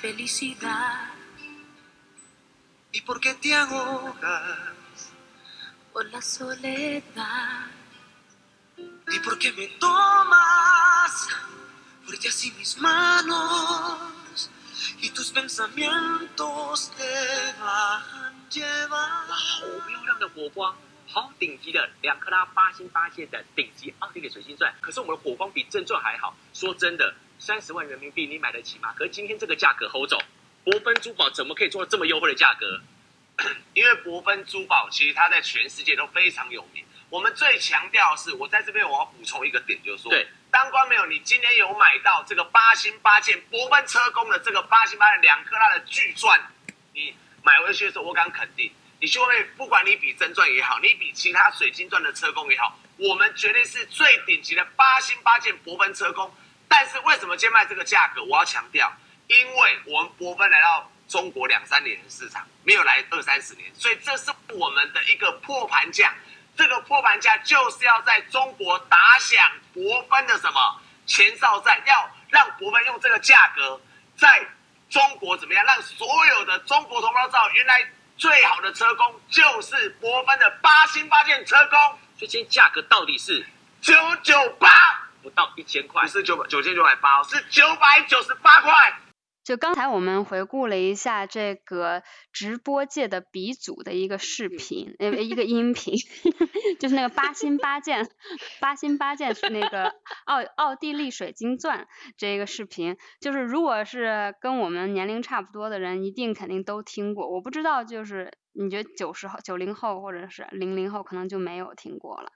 felicidad. ¿Y por qué te ahogas? Por la soledad. ¿Y por qué me tomas fuerte así mis manos? Y tus pensamientos te van a llevar. 好漂亮的火光，好顶级的两克拉八星八箭的顶级奥地利水晶钻。可是我们的火光比真钻还好。说真的，三十万人民币你买得起吗？可是今天这个价格，侯总，博芬珠宝怎么可以做到这么优惠的价格？因为博芬珠宝其实它在全世界都非常有名。我们最强调的是，我在这边我要补充一个点，就是说，对，当官没有你今天有买到这个八星八件博芬车工的这个八星八件两克拉的巨钻，你买回去的时候，我敢肯定，你就会不管你比真钻也好，你比其他水晶钻的车工也好，我们绝对是最顶级的八星八件博芬车工。但是为什么今天卖这个价格？我要强调，因为我们博芬来到中国两三年的市场，没有来二三十年，所以这是我们的一个破盘价。这个破盘价就是要在中国打响博芬的什么前哨战，要让博芬用这个价格在中国怎么样，让所有的中国同胞知道，原来最好的车工就是博芬的八星八件车工，所以今天价格到底是九九八，不到一千块不，是九百九千九百八，是九百九十八块。就刚才我们回顾了一下这个直播界的鼻祖的一个视频，呃，一个音频，就是那个八星八箭，八星八箭是那个奥奥地利水晶钻这个视频，就是如果是跟我们年龄差不多的人，一定肯定都听过。我不知道，就是你觉得九十后、九零后或者是零零后可能就没有听过了，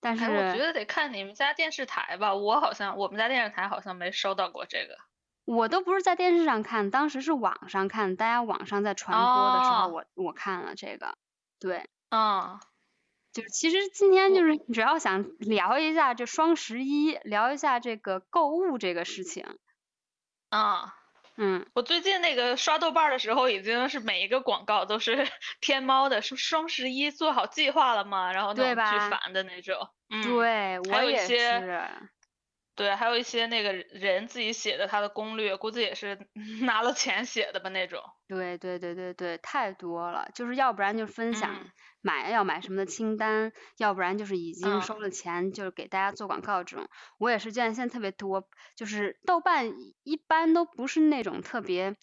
但是哎，我觉得得看你们家电视台吧，我好像我们家电视台好像没收到过这个。我都不是在电视上看，当时是网上看，大家网上在传播的时候，哦我我看了这个，对，嗯，就是其实今天就是主要想聊一下这双十一，聊一下这个购物这个事情，啊，嗯，我最近那个刷豆瓣儿的时候，已经是每一个广告都是 天猫的，是双十一做好计划了吗？然后那种巨烦的那种。嗯，对还有一我也些是，对，还有一些那个人自己写的他的攻略，估计也是 拿了钱写的吧那种。对对对对对，太多了，就是要不然就分享嗯买要买什么的清单，要不然就是已经嗯收了钱，就是给大家做广告这种。我也是见现在特别多，就是豆瓣一一般都不是那种特别，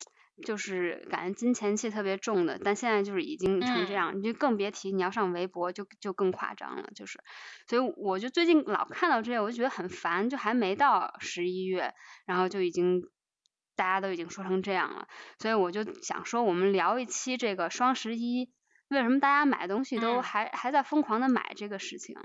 就是感觉金钱气特别重的，但现在就是已经成这嗯样，你就更别提你要上微博就就更夸张了，就是。所以我就最近老看到这些，我就觉得很烦，就还没到十一月，然后就已经大家都已经说成这样了。所以我就想说，我们聊一期这个双十一，为什么大家买东西都嗯还、还在疯狂的买这个事情。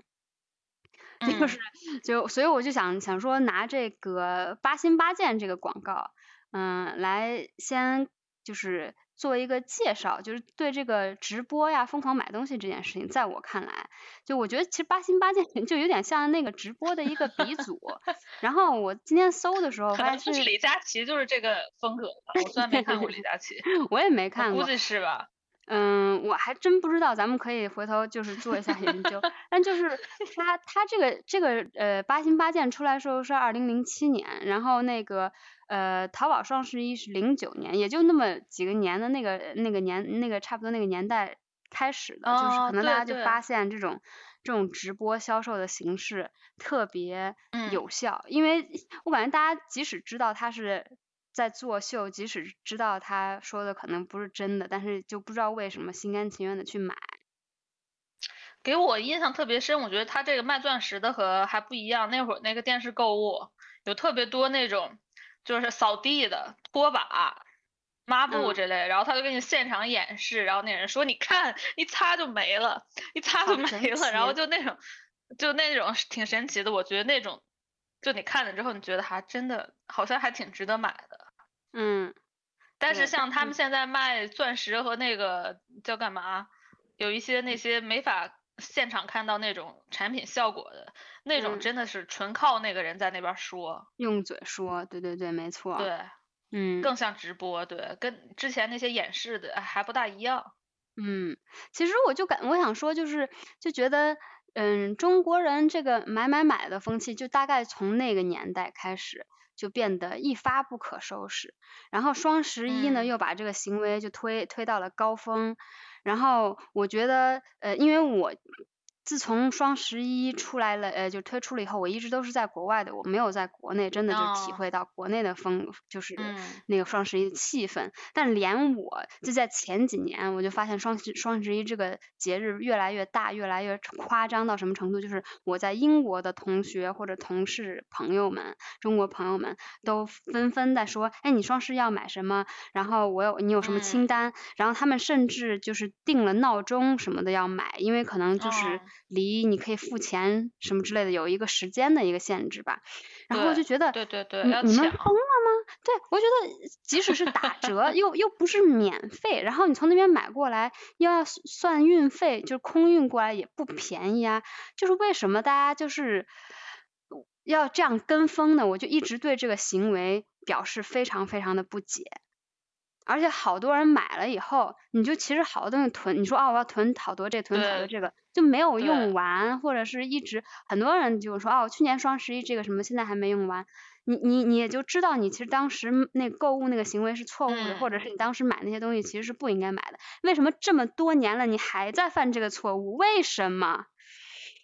就嗯是就所以我就想想说，拿这个八心八箭这个广告，嗯，来先就是做一个介绍，就是对这个直播呀、疯狂买东西这件事情，在我看来，就我觉得其实八心八箭就有点像那个直播的一个鼻祖。然后我今天搜的时候可发现是，李佳琦就是这个风格吧。我虽然没看过李佳琦，我也没看过，估计是吧。嗯，我还真不知道，咱们可以回头就是做一下研究。但就是 他他这个这个呃八星八箭出来的时候是二零零七年，然后那个呃淘宝双十一是零九年，也就那么几个年的那个那个年那个差不多那个年代开始的，就是哦可能大家就发现这种这种直播销售的形式特别嗯有效，因为我感觉大家即使知道它是在作秀，即使知道他说的可能不是真的，但是就不知道为什么心甘情愿的去买。给我印象特别深，我觉得他这个卖钻石的和还不一样。那会儿那个电视购物有特别多那种就是扫地的拖把、抹布嗯之类，然后他就给你现场演示，然后那人说你看一擦就没了，一擦就没了，然后就那种就那种挺神奇的。我觉得那种就你看了之后，你觉得还真的好像还挺值得买的。嗯，但是像他嗯们现在卖钻石和那个叫干嘛，有一些那些没法现场看到那种产品效果的那种，嗯真的是纯靠那个人在那边说，用嘴说，对对对，没错。，对，嗯，更像直播，对，跟之前那些演示的哎还不大一样。嗯，其实我就感我想说，就是就觉得，嗯，中国人这个买买买的风气，就大概从那个年代开始，就变得一发不可收拾。然后双十一呢，嗯又把这个行为就推推到了高峰。然后我觉得，呃，因为我自从双十一出来了，呃，就推出了以后，我一直都是在国外的，我没有在国内真的就体哦会到国内的风，就是嗯那个双十一的气氛。但连我就在前几年，我就发现双十双十一这个节日越来越大，越来越夸张到什么程度？就是我在英国的同学或者同事朋友们，中国朋友们都纷纷在说，哎，你双十一要买什么？然后我有你有什么清嗯单？然后他们甚至就是定了闹钟什么的要买，因为可能就是哦离你可以付钱什么之类的有一个时间的一个限制吧。然后我就觉得，对对对你们疯了吗？对，我觉得即使是打折，又又不是免费，然后你从那边买过来又要算算运费，就是空运过来也不便宜啊。就是为什么大家就是要这样跟风呢？我就一直对这个行为表示非常非常的不解。而且好多人买了以后，你就其实好多东西囤，你说啊我要囤好多这囤好多这个，就没有用完，或者是一直很多人就说哦去年双十一这个什么现在还没用完，你你你也就知道你其实当时那购物那个行为是错误的，或者嗯是你当时买那些东西其实是不应该买的，为什么这么多年了你还在犯这个错误？为什么？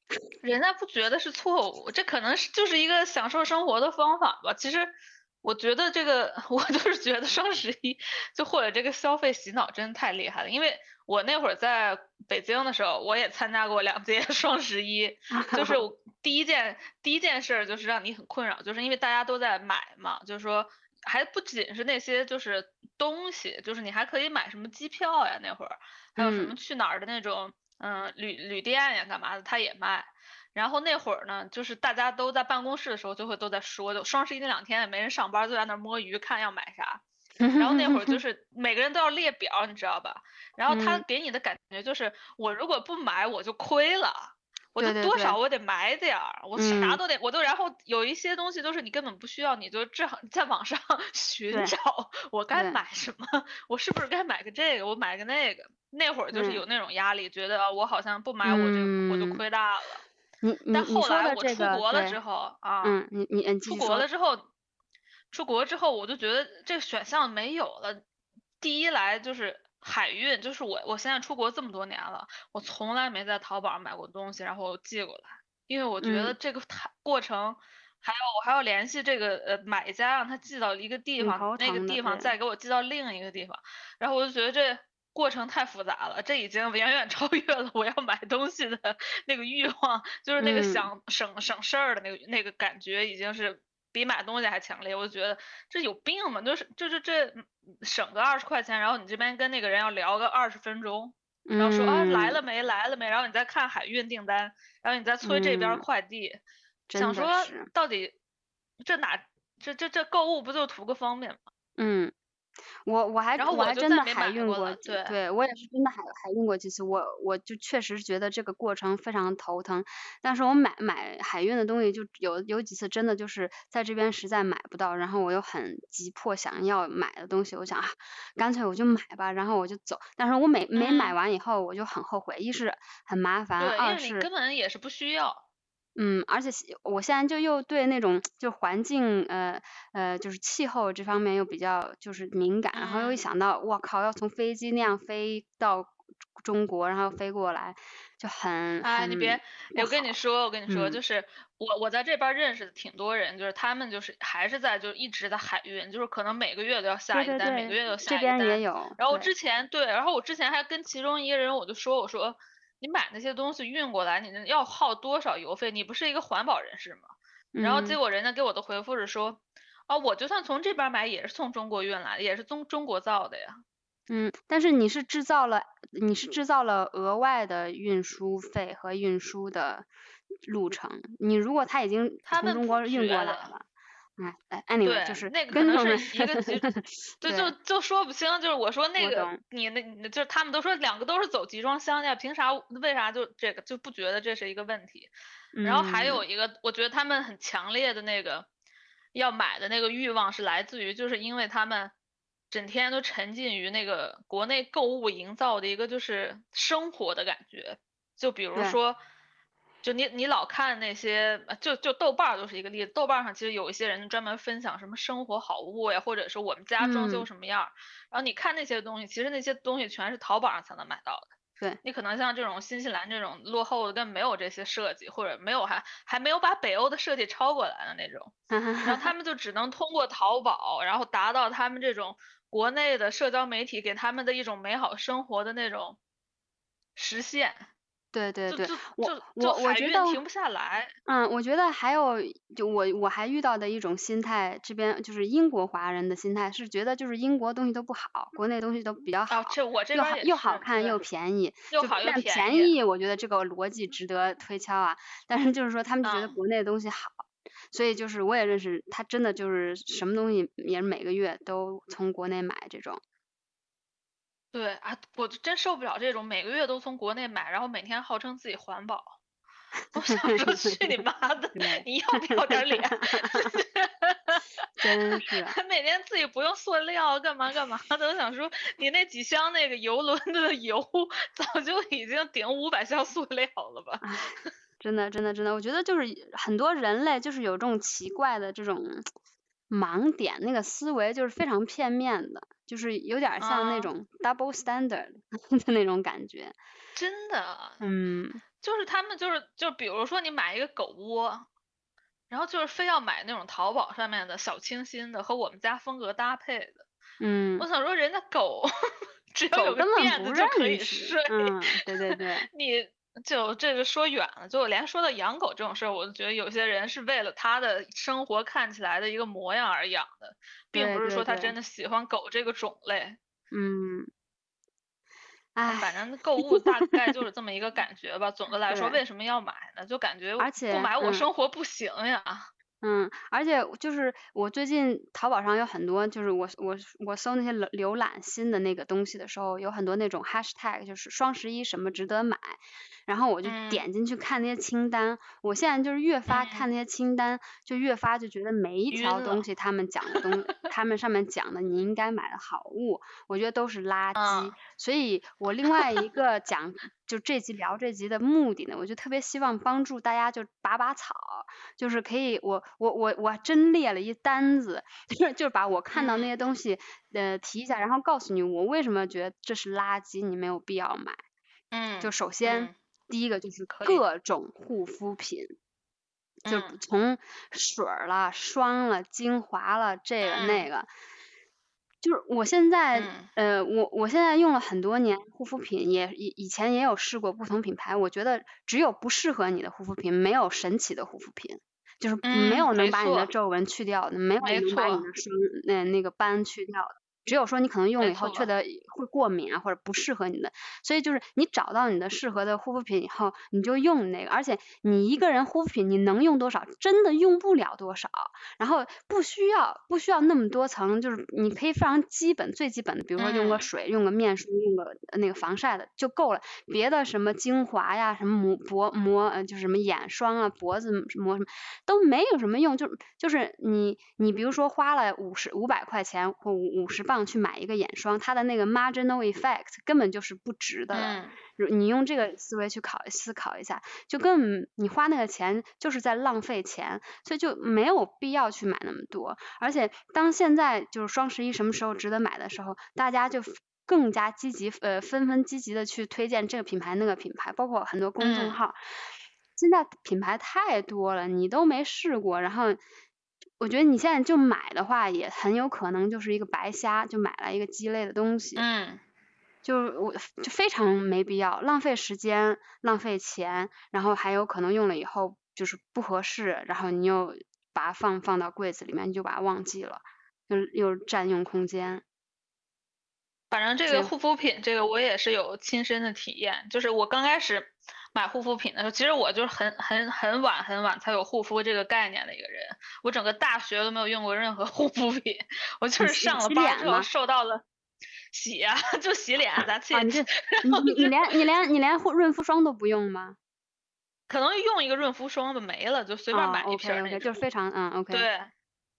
人家不觉得是错误，这可能是就是一个享受生活的方法吧。其实我觉得这个，我就是觉得双十一就或者这个消费洗脑真的太厉害了。因为我那会儿在北京的时候，我也参加过两届 双十一，就是我第一件第一件事儿就是让你很困扰，就是因为大家都在买嘛，就是说还不仅是那些就是东西，就是你还可以买什么机票呀，那会儿还有什么嗯去哪儿的那种嗯旅旅店呀干嘛的，他也卖。然后那会儿呢，就是大家都在办公室的时候，就会都在说，就双十一那两天也没人上班，就在那儿摸鱼看要买啥。然后 那会儿就是每个人都要列表，你知道吧？然后他嗯给你的感觉就是，我如果不买我就亏了，我就多少我得买点儿，我啥嗯都得，我都然后有一些东西都是你根本不需要，你就正好在网上 寻找我该买什么，我是不是该买个这个，我买个那个。那会儿就是嗯有那种压力，觉得我好像不买我这我就嗯亏大了。你你但后来我出国了之后啊，嗯，你你出国了之后，出国之后我就觉得这个选项没有了。第一来就是海运，就是我我现在出国这么多年了，我从来没在淘宝上买过东西，然后寄过来，因为我觉得嗯这个太过程，还有我还要联系这个呃买家，让他寄到一个地方，那个地方再给我寄到另一个地方，然后我就觉得这。过程太复杂了，这已经远远 超越了我要买东西的那个欲望，就是那个嗯想省省事儿的那个那个感觉，已经是比买东西还强烈。我就觉得这有病嘛，就是就是这嗯省个二十块钱，然后你这边跟那个人要聊个二十分钟，然后说啊来嗯。了没？来了没，然后你再看海运订单，然后你再催这边快递，想说到底这哪这这这购物不就图个方便吗？嗯，我我还然后我还真的海运买过对对我也是真的海海运过几次，我我就确实觉得这个过程非常头疼，但是我买买海运的东西就有有几次真的就是在这边实在买不到，然后我又很急迫想要买的东西，我想啊，干脆我就买吧，然后我就走，但是我每每买嗯。完以后我就很后悔，一是很麻烦，二是根本也是不需要。嗯，而且我现在就又对那种就环境呃呃就是气候这方面又比较就是敏感，然后又一嗯想到我靠要从飞机那样飞到中国，然后飞过来，就很哎，你别，我跟你说，我跟你说，嗯就是我我在这边认识的挺多人，就是他们就是还是在就一直在海运，就是可能每个月都要下对对一单，每个月都要下一个单。边也有，然后我之前对，然后我之前还跟其中一个人我就说，我说你买那些东西运过来，你那要耗多少邮费？你不是一个环保人士吗？然后结嗯果人家给我的回复是说，啊，我就算从这边买，也是从中国运来的，也是中中国造的呀。嗯，但是你是制造了你是制造了额外的运输费和运输的路程，你如果他已经从他们不中国运过来了。哎哎，anyway，对，就是那个可能是一个集，就 对就就说不清。就是我说那个你那，你就是他们都说两个都是走集装箱的呀，凭啥为啥就这个就不觉得这是一个问题？然后还有嗯一个，我觉得他们很强烈的那个要买的那个欲望是来自于，就是因为他们整天都沉浸于那个国内购物营造的一个就是生活的感觉，就比如对说。就你你老看那些，呃就就豆瓣儿就是一个例子，豆瓣儿上其实有一些人专门分享什么生活好物呀，或者是我们家装修嗯。什么样儿，然后你看那些东西，其实那些东西全是淘宝上才能买到的。对，你可能像这种新西兰这种落后的，根本没有这些设计，或者没有还还没有把北欧的设计抄过来的那种，然后他们就只能通过淘宝，然后达到他们这种国内的社交媒体给他们的一种美好生活的那种实现，对对对我我我觉得停不下来。嗯，我觉得还有，就我我还遇到的一种心态，这边就是英国华人的心态是觉得就是英国东西都不好，国内东西都比较好，哦，这我这又好看又便宜，又便便宜宜，我觉得这个逻辑值得推敲啊。但是就是说他们就觉得嗯国内的东西好，所以就是我也认识他真的就是什么东西也是每个月都从国内买这种。对啊，我真受不了这种每个月都从国内买，然后每天号称自己环保。我想说去你妈的！你要不要点脸？真是还 每天自己不用塑料，干嘛干嘛的。我想说，你那几箱那个游轮的油早就已经顶五百箱塑料了吧？唉，真的，真的，真的，我觉得就是很多人类就是有这种奇怪的这种盲点，那个思维就是非常片面的，就是有点像那啊种 double standard 的那种感觉。真的，嗯，就是他们就是就比如说你买一个狗窝，然后就是非要买那种淘宝上面的小清新的和我们家风格搭配的。嗯我，想说，人家狗 只要有个垫子就可以。睡。嗯，对对对，你就这个说远了，就连说到养狗这种事儿，我就觉得有些人是为了他的生活看起来的一个模样而养的，并不是说他真的喜欢狗这个种类。嗯，反，正购物大概就是这么一个感 觉吧。总的来说，为什么要买呢？就感觉而且不买我嗯生活不行呀。嗯，而且就是我最近淘宝上有很多，就是我我我搜那些浏浏览新的那个东西的时候，有很多那种 hashtag，就是双十一什么值得买，然后我就嗯点进去看那些清单。我现在就是越发看那些清单，就越发就觉得每一条东西他们讲的东，他们上面讲的你应该买的好物，我觉得都是垃圾。嗯所以我另外一个讲就这集聊这集的目的呢，我就特别希望帮助大家就拔拔草，就是可以我我我我真列了一单子，就是就是把我看到那嗯些东西呃提一下，然后告诉你我为什么觉得这是垃圾，你没有必要买。嗯，就首先、嗯第一个就是各种护肤品。就嗯从水儿了、霜了、精华了，这个那嗯个，就是我现在，嗯呃，我我现在用了很多年护肤品，也以以前也有试过不同品牌，我觉得只有不适合你的护肤品，没有神奇的护肤品，就是没嗯有能把你的皱纹去掉的，没有能把你错的霜那那个斑去掉的。只有说你可能用了以后觉得会过敏啊，或者不适合你的，所以就是你找到你的适合的护肤品以后，你就用那个，而且你一个人护肤品你能用多少，真的用不了多少，然后不需要不需要那么多层，就是你可以非常基本最基本的，比如说用个嗯。水，用个面霜，用个呃那个防晒的就够了，别的什么精华呀，什么膜脖膜呃就是什么眼霜啊，脖子膜什么都没有什么用，就就是你你比如说花了五十五百块钱或五五十磅去买一个眼霜，它的那个 marginal effect 根本就是不值的了。嗯如你用这个思维去考思考一下，就根本你花那个钱就是在浪费钱，所以就没有必要去买那么多。而且当现在就是双十一什么时候值得买的时候，大家就更加积极，呃，纷纷积极的去推荐这个品牌那个品牌，包括很多公众嗯号。现在品牌太多了，你都没试过，然后我觉得你现在就买的话，也很有可能就是一个白瞎，就买了一个鸡肋的东西。嗯就是我就非常没必要，浪费时间，浪费钱，然后还有可能用了以后就是不合适，然后你又把它放放到柜子里面，你就把它忘记了，又又占用空间。反正这这个护肤品，这个我也是有亲身的体验。就是我刚开始买护肤品的时候，其实我就是很很很晚很晚才有护肤这个概念的一个人。我整个大学都没有用过任何护肤品，我就是上了班之后受到了洗呀、就洗脸，啊，你这你连你连你连护润肤霜都不用吗？可能用一个润肤霜吧，没了就随便啊买一瓶那就是。非常嗯 OK。对，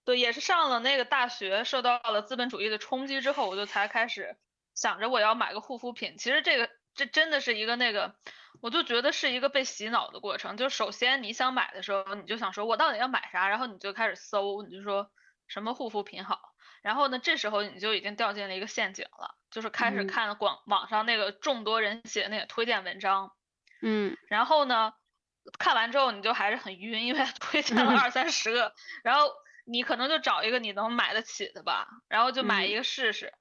对，也是上了那个大学，受到了资本主义的冲击之后，我就才开始想着我要买个护肤品。其实这个这真的是一个那个，我就觉得是一个被洗脑的过程。就首先你想买的时候，你就想说我到底要买啥，然后你就开始搜，你就说什么护肤品好，然后呢，这时候你就已经掉进了一个陷阱了，就是开始嗯。看广网上那个众多人写的那个推荐文章，嗯。然后呢，看完之后你就还是很晕，因为推荐了二三十个，然后你可能就找一个你能买得起的吧，然后就买嗯。一个试试。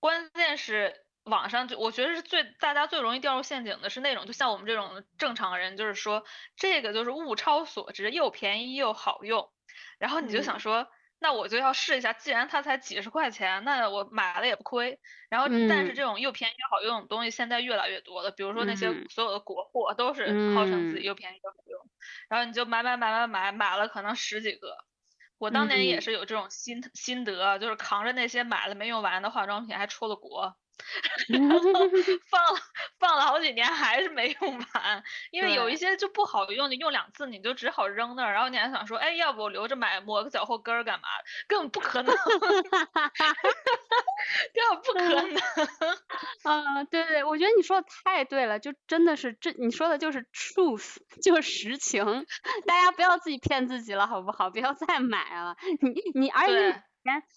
关键是网上就我觉得是最大家最容易掉入陷阱的是那种，就像我们这种正常人，就是说这个就是物超所值，又便宜又好用，然后你就想嗯说。那我就要试一下，既然它才几十块钱，那我买了也不亏。然后，但是嗯这种又便宜又好用的东西现在越来越多了，比如说那些嗯所有的国货都是号称自己嗯又便宜又好用，然后你就买买买买买，买了可能十几个。我当年也嗯是有这种心心得，就是扛着那些买了没用完的化妆品还出了国，然后放了 放了好几年还是没用完，因为有一些就不好用，你用两次你就只好扔那儿，然后你还想说，哎，要不我留着买抹个脚后跟儿干嘛？根本不可能，根本不可能。啊，对对，我觉得你说的太对了，就真的是这你说的就是 truth，就是实情，大家不要自己骗自己了，好不好？不要再买了。你你而且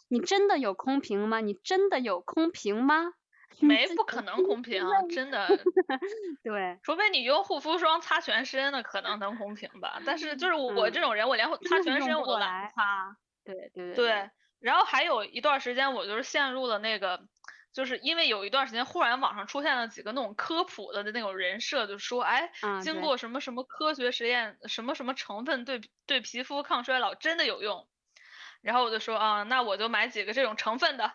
你真的有空瓶吗？你真的有空瓶吗？没不可能公平，真的，对，除非你用护肤霜擦全身，那可能能公平吧。但是就是我这种人，我连擦全身我都懒得擦。对对对对，然后还有一段时间，我就是陷入了那个，就是因为有一段时间，忽然网上出现了几个那种科普的那种人设，就说，哎，经过什么什么科学实验，什么什么成分对对皮肤抗衰老真的有用。然后我就说啊，那我就买几个这种成分的，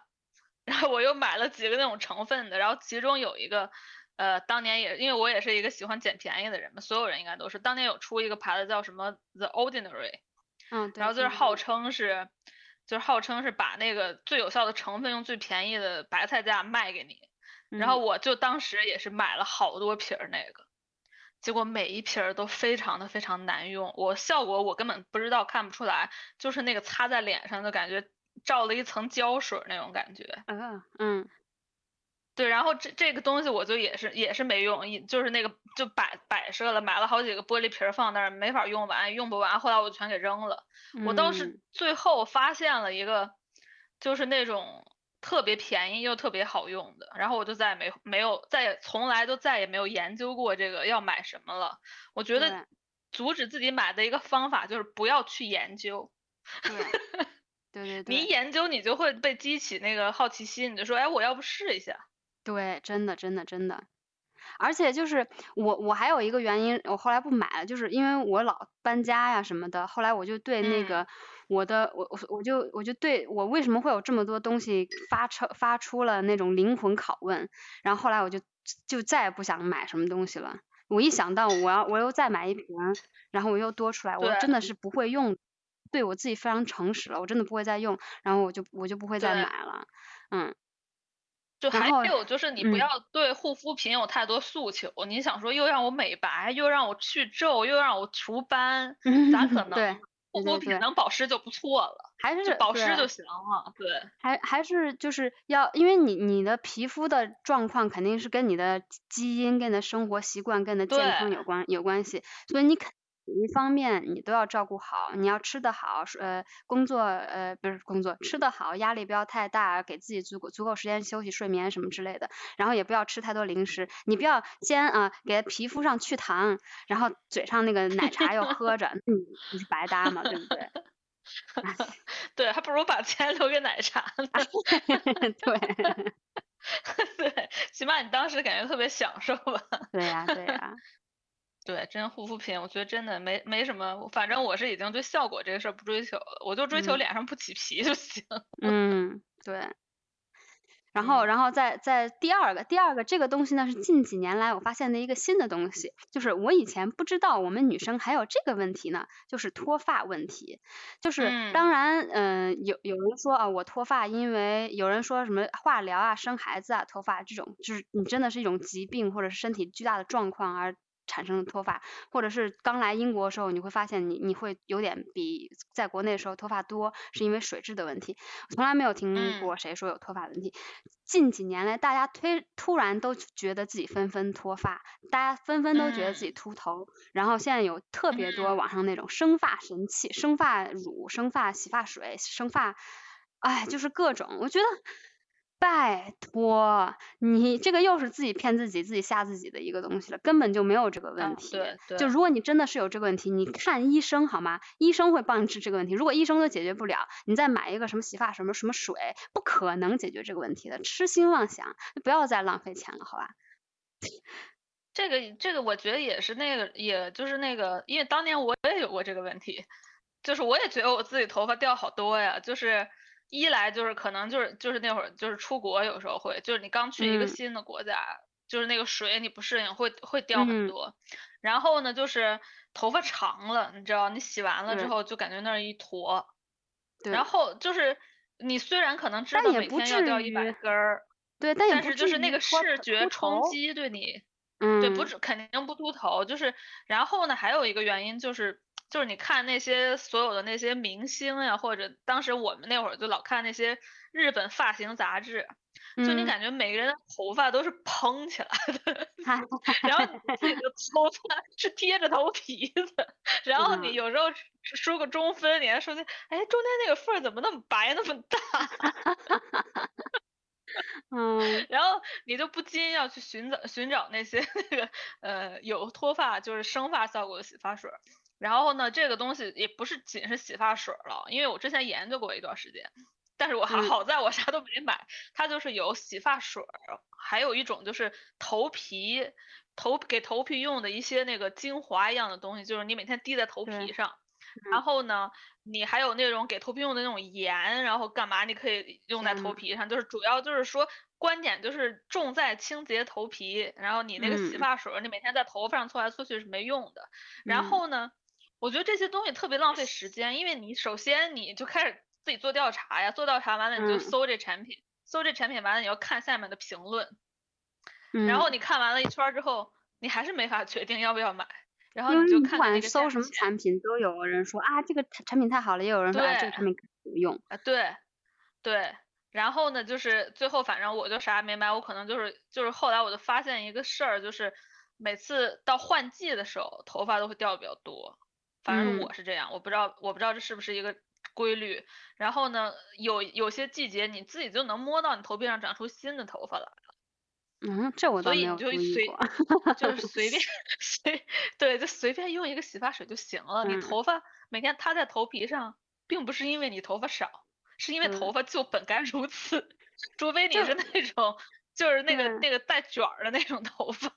然后我又买了几个那种成分的，然后其中有一个，呃，当年也因为我也是一个喜欢捡便宜的人嘛，所有人应该都是，当年有出一个牌子叫什么 The Ordinary。嗯，对然后就是号称是，就是号称是把那个最有效的成分用最便宜的白菜价卖给你。然后嗯我就当时也是买了好多瓶儿那个，结果每一瓶儿都非常的非常难用，我效果我根本不知道看不出来，就是那个擦在脸上的感觉罩了一层胶水那种感觉。嗯嗯对，然后这这个东西我就也是也是没用，一就是那个就摆摆设了，买了好几个玻璃瓶儿放那儿，没法用完，用不完，后来我就全给扔了。我倒是嗯最后发现了一个，就是那种特别便宜又特别好用的，然后我就再也没没有再也从来都再也没有研究过这个要买什么了。我觉得阻止自己买的一个方法就是不要去研究，对 对对对你一研究你就会被激起那个好奇心，你就说，哎，我要不试一下。对，真的真的真的，而且就是我我还有一个原因，我后来不买了，就是因为我老搬家呀什么的，后来我就对那嗯个我的我我我就我就对我为什么会有这么多东西发出发出了那种灵魂拷问，然后后来我就就再也不想买什么东西了。我一想到我要我又再买一瓶，然后我又多出来，我真的是不会用，对我自己非常诚实了，我真的不会再用，然后我就我就不会再买了，嗯。就还有就是你不嗯要对护肤品有太多诉求，你想说又让我美白，又让我去皱，又让我除斑，咋可能？对护肤品能保湿就不错了，还是保湿就行了。对，还还是就是要，因为你你的皮肤的状况肯定是跟你的基因、跟你的生活习惯、跟你的健康有关有关系，所以你肯一方面你都要照顾好，你要吃得好，呃，工作呃不是工作，吃得好，压力不要太大，给自己足够足够时间休息、睡眠什么之类的，然后也不要吃太多零食，你不要先啊、给皮肤上去糖，然后嘴上那个奶茶又喝着，嗯，你是白搭嘛，对不对？对，还不如把钱留给奶茶呢。对。对，起码你当时感觉特别享受吧。对呀、对呀、对，真护肤品，我觉得真的没没什么，反正我是已经对效果这个事儿不追求了，我就追求嗯脸上不起皮就行。嗯，对。然后，嗯然后再再第二个，第二个这个东西呢是近几年来我发现的一个新的东西，就是我以前不知道我们女生还有这个问题呢，就是脱发问题。就是嗯当然，嗯、有有人说啊，我脱发，因为有人说什么化疗啊、生孩子啊、脱发这种，就是你真的是一种疾病或者是身体巨大的状况而产生的脱发，或者是刚来英国的时候，你会发现你你会有点比在国内的时候脱发多，是因为水质的问题。我从来没有听嗯过谁说有脱发的问题。近几年来，大家推突然都觉得自己纷纷脱发，大家纷纷都觉得自己嗯秃头，然后现在有特别多嗯网上那种生发神器、生发乳、生发洗发水、生发，哎，就是各种，我觉得。拜托，你这个又是自己骗自己、自己吓自己的一个东西了，根本就没有这个问啊题。对对就如果你真的是有这个问题，你看医生好吗？医生会帮你治这个问题。如果医生都解决不了，你再买一个什么洗发什么什么水，不可能解决这个问题的。痴心妄想，不要再浪费钱了，好吧？这个这个我觉得也是那个，也就是那个，因为当年我也有过这个问题，就是我也觉得我自己头发掉好多呀，就是一来就是可能就是就是那会儿就是出国有时候会，就是你刚去一个嗯。新的国家，就是那个水你不适应会会掉很嗯。多，然后呢就是头发长了，你知道你洗完了之后就感觉那儿一坨，对，然。后就是你虽然可能知道每天要掉一百根儿，对，但是就是那个视觉冲击对你。嗯，对，不止肯定不秃头，就是，然后呢，还有一个原因就是，就是你看那些所有的那些明星呀，或者当时我们那会儿就老看那些日本发型杂志，就你嗯感觉每个人的头发都是蓬起来的，嗨然后你自己的头发是贴着头皮的，然后你嗯有时候梳个中分，你还说那，哎，中间那个缝怎么那么白那么大？嗯 然后你就不禁要去寻找寻找那些那个呃有脱发就是生发效果的洗发水儿。然后呢，这个东西也不是仅是洗发水儿了，因为我之前研究过一段时间，但是我还 嗯好在我啥都没买，它就是有洗发水儿，还有一种就是头皮头给头皮用的一些那个精华一样的东西，就是你每天滴在头皮上。嗯然后呢，你还有那种给头皮用的那种盐，然后干嘛你可以用在头皮上，就是主要就是说观点就是重在清洁头皮，然后你那个洗嗯发水儿你每天在头发上搓来搓去是没用的。然嗯后呢，我觉得这些东西特别浪费时间，因为你首先你就开始自己做调查呀，做调查完了你就嗯。搜这产品，搜这产品完了你要看下面的评论，嗯，然后你看完了一圈儿之后，你还是没法决定要不要买，然后你就看看管这个价搜什么产品，都有人说啊这个产产品太好了，也有人说啊这个产品不用。啊，对，对，然后呢，就是最后反正我就啥也没买，我可能就是就是后来我就发现一个事儿，就是每次到换季的时候，头发都会掉的比较多，反正我是这样，我不知道我不知道这是不是一个规律。然后呢，有有些季节你自己就能摸到你头皮上长出新的头发来了，嗯，这我倒所以你就随。就是随便 随对，就随便用一个洗发水就行了。你嗯头发每天塌在头皮上，并不是因为你头发少，是因为嗯头发就本该如此，除非你是那种就是那个那个带卷儿的那种头发。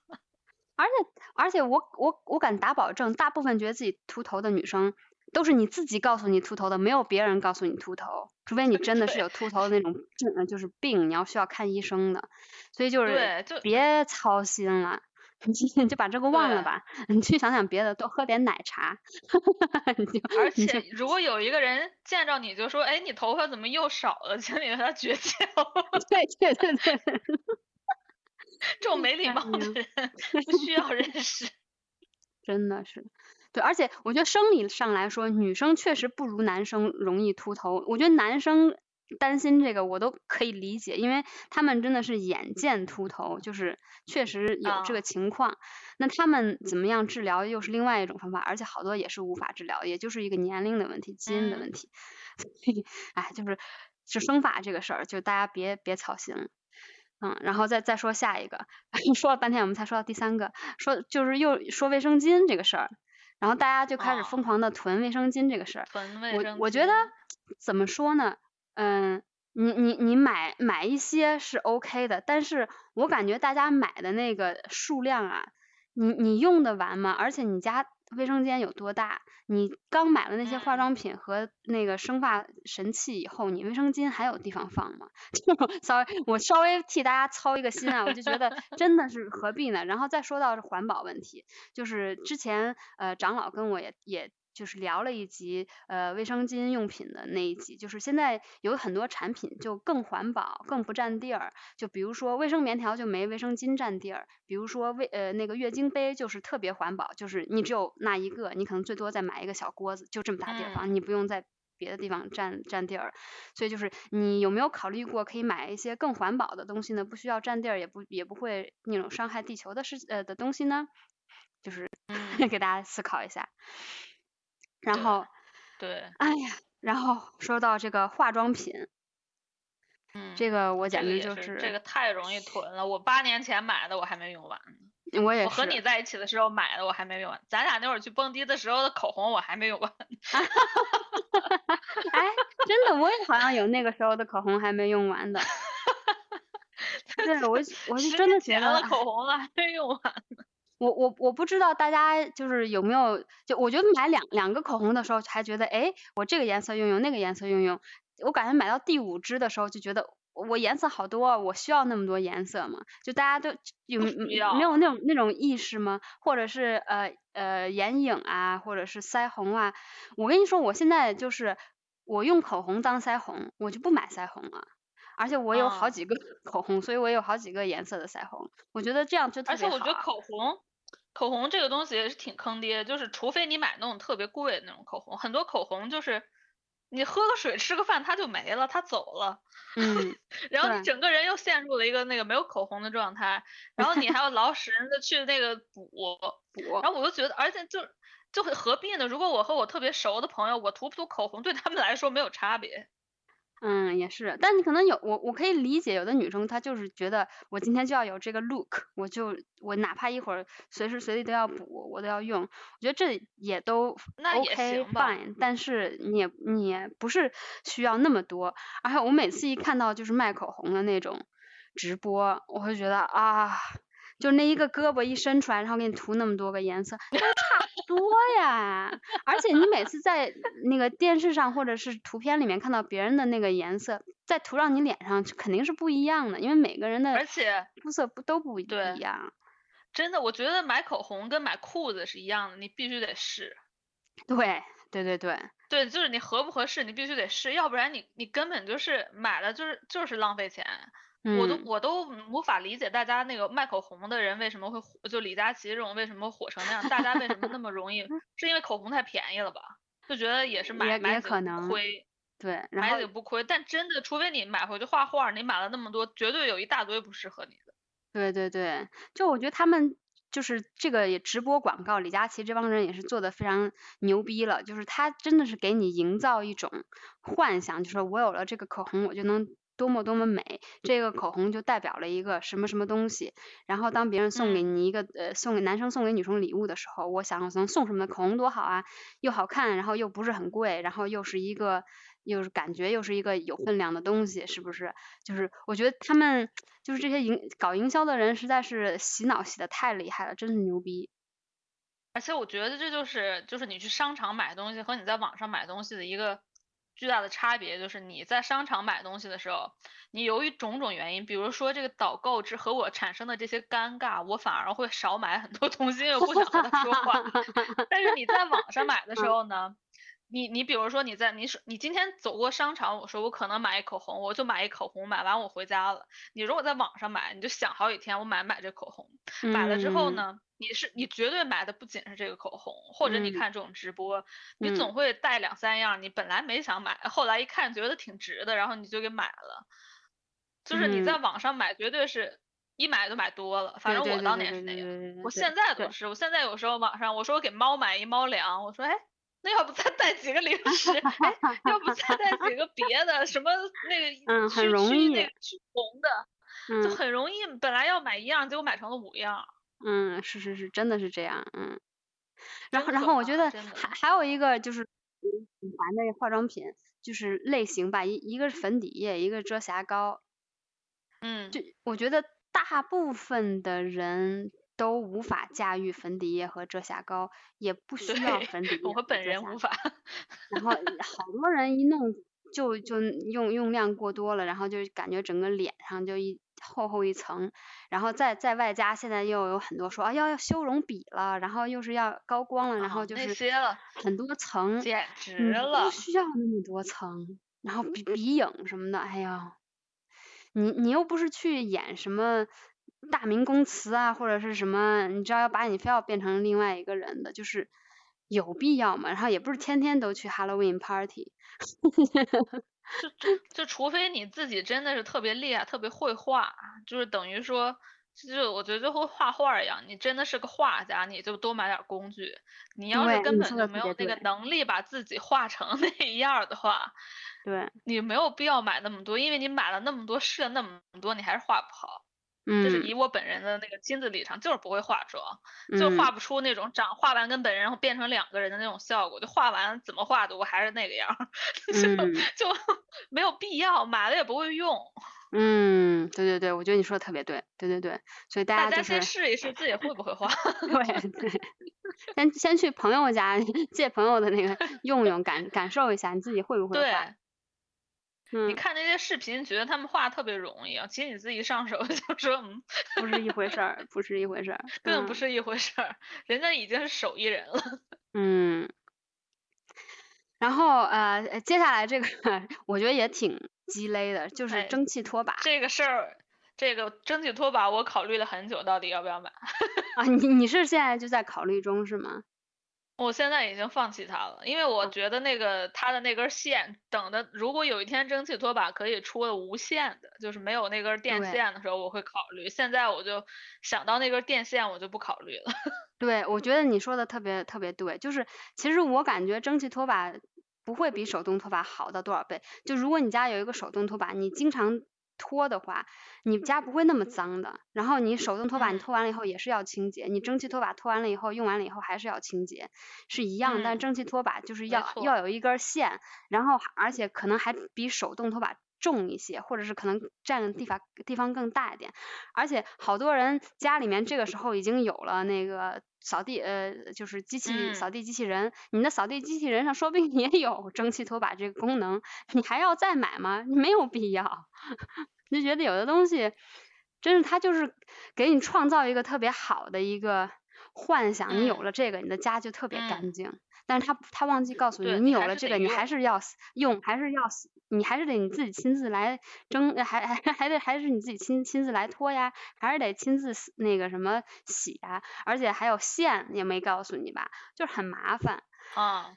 而且而且我我我敢打保证，大部分觉得自己秃头的女生，都是你自己告诉你秃头的，没有别人告诉你秃头，除非你真的是有秃头的那种症，呃就是病，你要需要看医生的。所以就是别操心了，你就把这个忘了吧，你去想想别的，多喝点奶茶。而且如果有一个人见着你就说，哎，你头发怎么又少了？请你和他绝交。对对对对，这种没礼哎貌的人 不需要认识。真的是。对，而且我觉得生理上来说，女生确实不如男生容易秃头。我觉得男生担心这个我都可以理解，因为他们真的是眼见秃头，就是确实有这啊个情况。那他们怎么样治疗又是另外一种方法，而且好多也是无法治疗，也就是一个年龄的问题、基因的嗯问题。所以，哎，就是就生发这个事儿，就大家别别操心了。嗯，然后再再说下一个，说了半天我们才说到第三个，说就是又说卫生巾这个事儿，然后大家就开始疯哦狂的囤卫生巾这个事儿。囤卫生我我觉得怎么说呢？嗯，你你你买买一些是 OK 的，但是我感觉大家买的那个数量啊，你你用得完吗？而且你家卫生间有多大？你刚买了那些化嗯妆品和那个生发神器以后，你卫生巾还有地方放吗？就稍微我稍微替大家操一个心啊，我就觉得 真的是何必呢？然后再说到环保问题，就是之前呃长老跟我也也就是聊了一集呃卫生巾用品的那一集，就是现在有很多产品就更环保、更不占地儿，就比如说卫生棉条就没卫生巾占地儿，比如说卫呃那个月经杯就是特别环保，就是你只有那一个，你可能最多再买一个小锅子，就这么大地方，你不用在别的地方占占地儿，所以就是你有没有考虑过可以买一些更环保的东西呢？不需要占地儿，也不也不会那种伤害地球的事呃的东西呢？就是 给大家思考一下。然后，对，哎呀，然后说到这个化妆品，嗯，这个我简直就是这个太容易囤了。我八年前买的我还没用完呢，我也是。我和你在一起的时候买的我还没用完，咱俩那会儿去蹦迪的时候的口红我还没用完。哈哈哈哈哈！哎，真的，我也好像有那个时候的口红还没用完的。哈哈哈哈哈！对，我我是真的觉得口红了还没用完呢。我我我不知道大家就是有没有，就我觉得买两两个口红的时候还觉得，哎，我这个颜色用用，那个颜色用用，我感觉买到第五支的时候就觉得，我颜色好多，我需要那么多颜色吗？就大家都有没有那种那种意识吗？或者是呃呃眼影啊，或者是腮红啊？我跟你说，我现在就是我用口红当腮红，我就不买腮红了。而且我有好几个口红，所以我有好几个颜色的腮红。我觉得这样就特别好。而且我觉得口红，口红这个东西也是挺坑爹，就是除非你买那种特别贵的那种口红，很多口红就是你喝个水、吃个饭它就没了，它走了。嗯。然后你整个人又陷入了一个那个没有口红的状态，然后你还要劳使人的去那个补补。然后我就觉得，而且就就何必呢？如果我和我特别熟的朋友，我涂不涂口红对他们来说没有差别。嗯，也是，但你可能有我，我可以理解，有的女生她就是觉得我今天就要有这个 look，我就我哪怕一会儿随时随地都要补，我都要用，我觉得这也都 OK fine，但是你也你也不是需要那么多，而且我每次一看到就是卖口红的那种直播，我会觉得啊。就那一个胳膊一伸出来，然后给你涂那么多个颜色，都差不多呀。而且你每次在那个电视上或者是图片里面看到别人的那个颜色，再涂到你脸上肯定是不一样的，因为每个人的而且肤色不都不一样。真的，我觉得买口红跟买裤子是一样的，你必须得试。对对对对对，就是你合不合适，你必须得试，要不然你你根本就是买了就是就是浪费钱。我都我都无法理解大家那个卖口红的人为什么会火，就李佳琦这种为什么火成那样，大家为什么那么容易？是因为口红太便宜了吧？就觉得也是买买可能亏，对，买几个不亏。但真的，除非你买回去画画，你买了那么多，绝对有一大堆不适合你的。对对对，就我觉得他们就是这个也直播广告，李佳琦这帮人也是做的非常牛逼了，就是他真的是给你营造一种幻想，就是我有了这个口红，我就能。多么多么美，这个口红就代表了一个什么什么东西。然后当别人送给你一个呃送给男生送给女生礼物的时候，我想能送什么口红多好啊，又好看，然后又不是很贵，然后又是一个又是感觉又是一个有分量的东西，是不是？就是我觉得他们就是这些营搞营销的人实在是洗脑洗的太厉害了，真是牛逼。而且我觉得这就是就是你去商场买东西和你在网上买东西的一个。巨大的差别就是你在商场买东西的时候，你由于种种原因，比如说这个导购之和我产生的这些尴尬，我反而会少买很多东西，因为我不想和他说话。但是你在网上买的时候呢，你你比如说你在你说你今天走过商场，我说我可能买一口红，我就买一口红，买完我回家了。你如果在网上买，你就想好几天，我买不买这口红，买了之后呢？你是你绝对买的不仅是这个口红，或者你看这种直播，你总会带两三样你本来没想买，后来一看觉得挺值的，然后你就给买了。就是你在网上买，绝对是一买就买多了。反正我当年是那样，我现在都是。我现在有时候网上我说我给猫买一猫粮，我说哎，那要不再带几个零 食？哎，要不再带几个 别的什么那个驱驱那个驱虫的，就很容易。本来要买一样，结果买成了五样。嗯，是是是，真的是这样，嗯。然后然后我觉得还还有一个就是很烦的化妆品，就是类型吧，一一个是粉底液，一个遮瑕膏。嗯。就我觉得大部分的人都无法驾驭粉底液和遮瑕膏，也不需要粉底液。我本人无法。然后好多人一弄就就用用量过多了，然后就感觉整个脸上就一。厚厚一层，然后再再外加现在又有很多说啊要要修容笔了，然后又是要高光了，然后就那是很多层，简直了不！需要那么多层，然后鼻鼻影什么的，哎呀，你你又不是去演什么大明宫词啊，或者是什么，你知道要把你非要变成另外一个人的，就是有必要吗？然后也不是天天都去 Halloween party，就就 就除非你自己真的是特别厉害，特别会画，就是等于说，就我觉得就和画画一样，你真的是个画家，你就多买点工具。你要是根本就没有那个能力把自己画成 那样的话，对，你没有必要买那么多，因为你买了那么多，试了那么多，你还是画不好。这是嗯以我本人的那个亲自立场，就是不会化妆，就嗯画不出那种长画完跟本人然后变成两个人的那种效果，就画完怎么画的我还是那个样儿，就嗯就 没有必要，买了也不会用。嗯，对对对，我觉得你说的特别对，对对对，所以大大家先试一试自己会不会画。对对，先先去朋友家借朋友的那个用用，感感受一下你自己会不会对，画。嗯你，看那些视频，觉得他们画特别容易啊，其实你自己上手 就说，嗯，不是一回事儿，不是一回事儿。嗯根本不是一回事儿，人家已经是手艺人了。嗯，然后呃，呃接下来这个 我觉得也挺鸡肋的，就是哎蒸汽拖把这个事儿，这个蒸汽拖把我考虑了很久，到底要不要买。啊，你你是现在就在考虑中是吗？我现在已经放弃它了，因为我觉得那个它的那根线，等的如果有一天蒸汽拖把可以出了无线的，就是没有那根电线的时候，我会考虑。现在我就想到那根电线，我就不考虑了。对，我觉得你说的特别特别对，就是其实我感觉蒸汽拖把不会比手动拖把好到多少倍。就如果你家有一个手动拖把，你经常拖的话，你家不会那么脏的。然后你手动拖把你嗯拖完了以后也是要清洁，你蒸汽拖把拖完了以后用完了以后还是要清洁，是一样。但嗯蒸汽拖把就是要要有一根线，然后而且可能还比手动拖把重一些，或者是可能占的地方地方更大一点。而且好多人家里面这个时候已经有了那个扫地呃，就是机器扫嗯地机器人，你的扫地机器人上说不定也有蒸汽拖把这个功能，你还要再买吗？你没有必要。就觉得有的东西，真是它就是给你创造一个特别好的一个幻想，你有嗯了这个，你的家就特别嗯干净。但是他他忘记告诉你，你有了这个，你还是要用，还是要死，你还是得你自己亲自来蒸，呃还还还得还是你自己亲亲自来拖呀，还是得亲自那个什么洗呀，而且还有线也没告诉你吧，就是很麻烦。啊，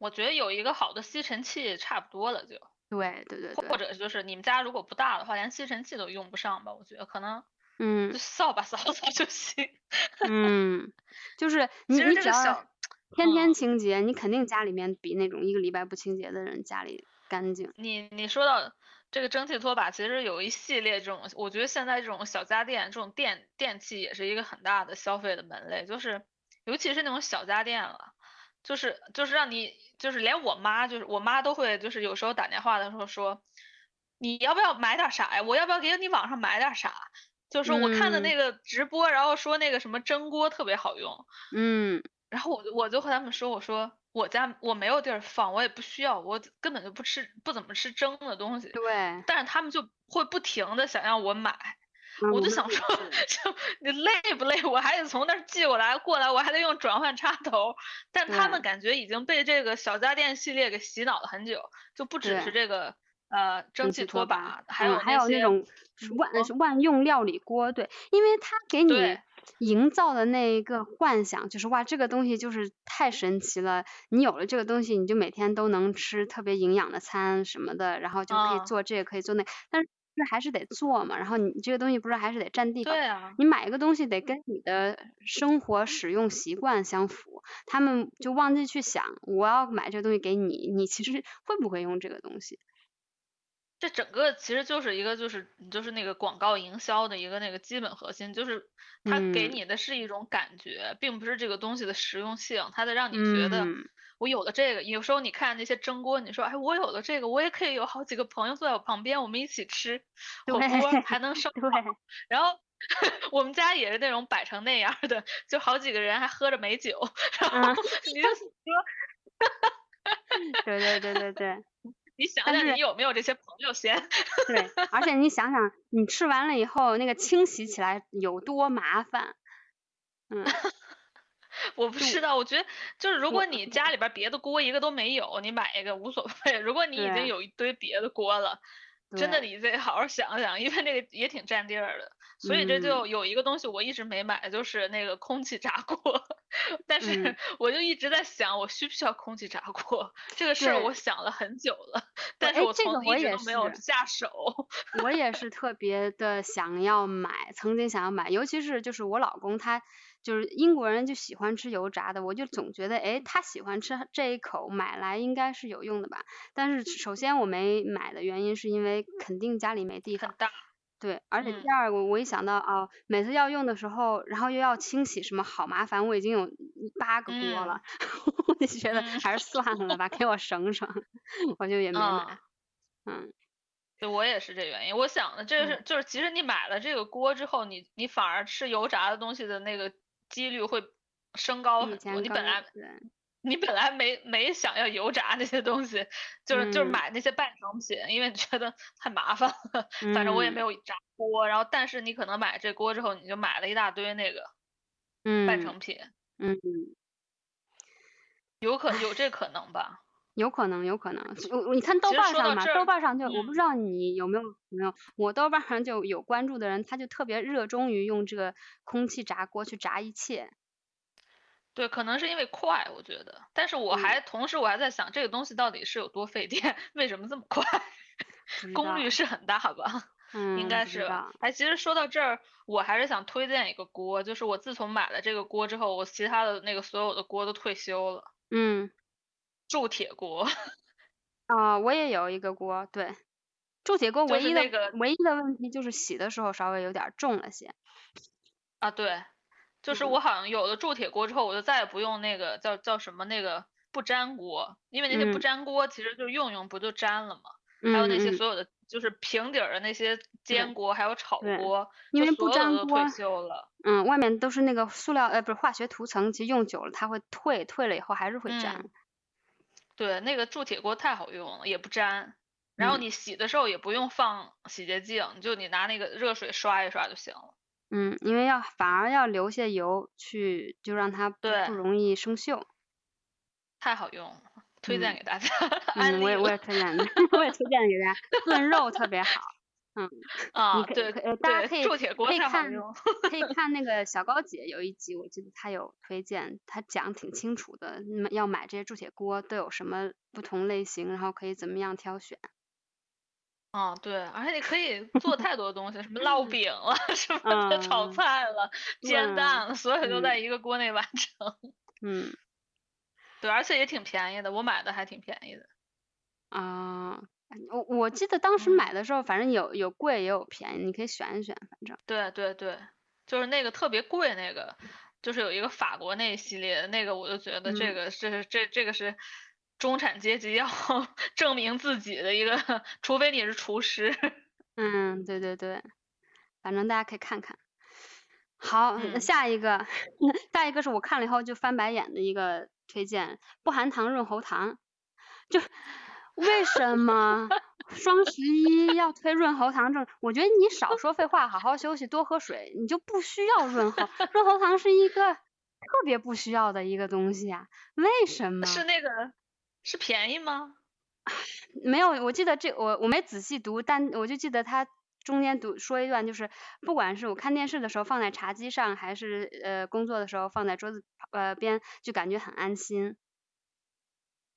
我觉得有一个好的吸尘器差不多了就，对对对对，或者就是你们家如果不大的话，连吸尘器都用不上吧？我觉得可能嗯就扫把扫扫就行。嗯，就是你你只要天天嗯清洁，你肯定家里面比那种一个礼拜不清洁的人家里干净。你你说到这个蒸汽拖把，其实有一系列这种，我觉得现在这种小家电、这种电电器也是一个很大的消费的门类，就是尤其是那种小家电了，就是就是让你就是连我妈就是我妈都会就是有时候打电话的时候说，你要不要买点啥呀？我要不要给你网上买点啥？就是我看的嗯那个直播，然后说那个什么蒸锅特别好用，嗯然后我我就和他们说，我说我家我没有地儿放，我也不需要，我根本就不吃不怎么吃蒸的东西。对，但是他们就会不停的想让我买，我就想说，就你累不累？我还得从那儿寄过来，过来我还得用转换插头。但他们感觉已经被这个小家电系列给洗脑了很久，就不只是这个呃蒸汽拖把，还有还有那种万万用料理锅，对，因为它给你对营造的那一个幻想，就是哇，这个东西就是太神奇了，你有了这个东西，你就每天都能吃特别营养的餐什么的，然后就可以嗯做这个，可以做那，但是还是得做嘛，然后你这个东西不是还是得占地方，对啊，你买一个东西得跟你的生活使用习惯相符，他们就忘记去想，我要买这个东西给你，你其实会不会用这个东西？这整个其实就是一个就是就是那个广告营销的一个那个基本核心，就是它给嗯你的是一种感觉，并不是这个东西的实用性，它得让你觉得嗯我有了这个。有时候你看那些蒸锅，你说哎我有了这个，我也可以有好几个朋友坐在我旁边，我们一起吃 火锅还能烧对火。然后 我们家也是那种摆成那样的，就好几个人还喝着美酒，然后嗯你就说对对对对对，你想想你有没有这些朋友先？对，而且你想想，你吃完了以后，那个清洗起来有多麻烦。嗯，我不知道，我觉得就是如果你家里边儿别的锅一个都没有，你买一个无所谓。如果你已经有一堆别的锅了，真的对你得好好想想，因为那个也挺占地儿的。所以这嗯就有一个东西我一直没买，就是那个空气炸锅。但是嗯 我就一直在想，我需不需要空气炸锅这个事儿，我想了很久了，但是哎我从一直都没有下手。我也是特别的想要买，曾经想要买，尤其是就是我老公他就是英国人就喜欢吃油炸的，我就总觉得哎他喜欢吃这一口，买来应该是有用的吧。但是首先我没买的原因是因为肯定家里没地方，很大，对，而且嗯第二个我一想到哦，每次要用的时候，然后又要清洗什么，好麻烦，我已经有八个锅嗯了，我就觉得嗯还是算了吧，给我省省，我就也没买，嗯。嗯。对，我也是这原因。我想的这个是，就是其实你买了这个锅之后，你你反而吃油炸的东西的那个几率会升高很多。你本来你本来没没想要油炸那些东西，就是就是嗯买那些半成品，因为你觉得太麻烦了。反正我也没嗯有炸锅，然后但是你可能买这锅之后，你就买了一大堆那个半嗯成品，嗯，有可有这可能吧？有可能，有可能。我你看豆瓣上嘛，豆瓣上就我不嗯知道你有没有没有，我豆瓣上就有关注的人，他就特别热衷于用这个空气炸锅去炸一切。对，可能是因为快，我觉得。但是我嗯还、同时我还在想，这个东西到底是有多费电？为什么这么快？功率是很大吧？嗯，应该是吧。哎，其实说到这儿，我还是想推荐一个锅，就是我自从买了这个锅之后，我其他的那个所有的锅都退休了。嗯，铸铁锅，啊、我也有一个锅，对。铸铁锅唯一的、是那个唯一的问题就是洗的时候稍微有点儿重了些。啊，对，就是嗯我好像有了铸铁锅之后，我就再也不用那个叫叫什么那个不粘锅，因为那些不嗯粘锅其实就用用不就粘了吗？嗯还有那些嗯所有的就是平底儿的那些煎锅，还有炒锅，因为不粘锅都退休了。嗯，外面都是那个塑料呃不是化学涂层，其实用久了它会退，退了以后还是会粘。嗯对，那个铸铁锅太好用了，也不粘。然后嗯你洗的时候也不用放洗洁精，就你拿那个热水刷一刷就行了。嗯，因为要反而要留下油去，就让它不容易生锈。太好用了，推荐嗯给大家。安 嗯，我也我也推荐，我也推荐给大家，炖肉特别好。嗯，啊，对大家，可以铸铁锅可以看。可以 看那个小高姐有一集，我记得她有推荐，她讲挺清楚的，嗯要买这些铸铁锅都有什么不同类型，然后可以怎么样挑选。啊，对，而且你可以做太多东西，什么烙饼了，什么的炒嗯菜了，煎蛋了，所有都在嗯一个锅内完成。嗯对，而且也挺便宜的，我买的还挺便宜的。啊、我我记得当时嗯买的时候，反正有有贵也有便宜，你可以选一选，反正。对对对，就是那个特别贵那个，就是有一个法国那一系列的那个，我就觉得这嗯个是这这个是中产阶级要 证明自己的一个，除非你是厨师。嗯，对对对，反正大家可以看看。好，下一个，下一个是我看了以后就翻白眼的一个推荐，不含糖润喉糖，就为什么 双十一要推润喉糖这种？我觉得你少说废话，好好休息，多喝水，你就不需要润喉。润喉糖是一个特别不需要的一个东西啊，为什么？是那个是便宜吗？没有，我记得这我我没仔细读，但我就记得他中间读说一段，就是不管是我看电视的时候放在茶几上，还是呃工作的时候放在桌子呃边，就感觉很安心。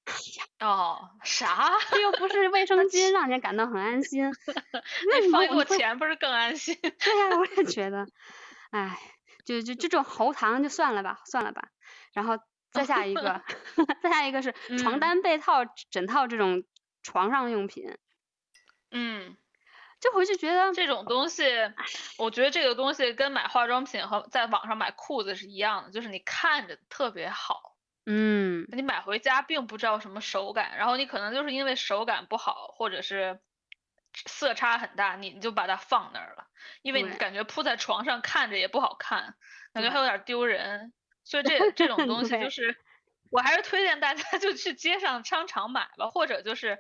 哦，啥？这又不是卫生巾，让人感到很安心。为什么你放给我？钱不是更安心？对呀、我也 觉得，哎，就就这种喉糖就算了吧，算了吧。然后再下一个，再下一个是床嗯单、被套、枕套这种床上用品，嗯，就回去觉得这种东西，我觉得这个东西跟买化妆品和在网上买裤子是一样的，就是你看着特别好，嗯。你买回家并不知道什么手感，然后你可能就是因为手感不好，或者是色差很大，你你就把它放那儿了，因为你感觉铺在床上看着也不好看，感觉还有点丢人，所以这 这种东西就是，我还是推荐大家 就去街上商场买吧，或者就是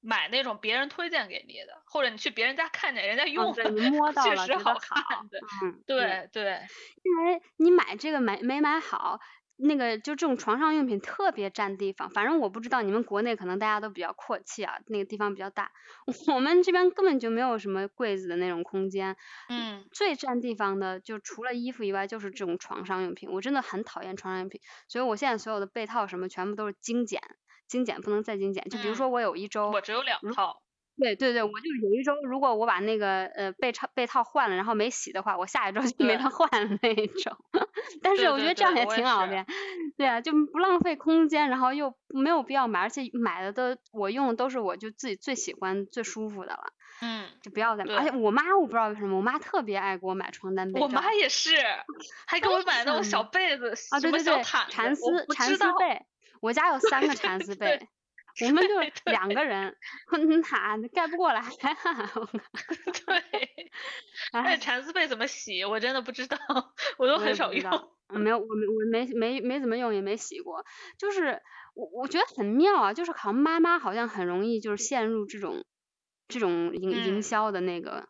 买那种别人推荐给你的，或者你去别人家看见人家用摸 到确了，确实好看好，的。嗯，对。对，因为你买这个没没买好，那个就这种床上用品特别占地方。反正我不知道你们国内可能大家都比较阔气啊，那个地方比较大，我们这边根本就没有什么柜子的那种空间。嗯，最占地方的就除了衣服以外，就是这种床上用品。我真的很讨厌床上用品，所以我现在所有的被套什么全部都是精简，精简不能再精简。就比如嗯说我有一周，我只有两套。对对对，我就有一周，如果我把那个呃被套被套换了，然后没洗的话，我下一周就没得换那一种。但是我觉得这样也挺好的呀，对啊，就不浪费空间，然后又没有必要买，而且买的都我用的都是我就自己最喜欢最舒服的了，嗯，就不要再买。而且我妈我不知道为什么，我妈特别爱给我买床单被我妈也是，还给我为买那种小 被子，啊，什么小对对对，蚕丝蚕。丝被，我家有三个蚕丝对被。我们就两个人，哪盖不过来，对，那哎，蚕丝被怎么洗？我真的不知道，我都很少用。没有，我没我没没没怎么用，也没洗过。就是我我觉得很妙啊，就是好像妈妈好像很容易就是陷入这种这种营营嗯销的那个，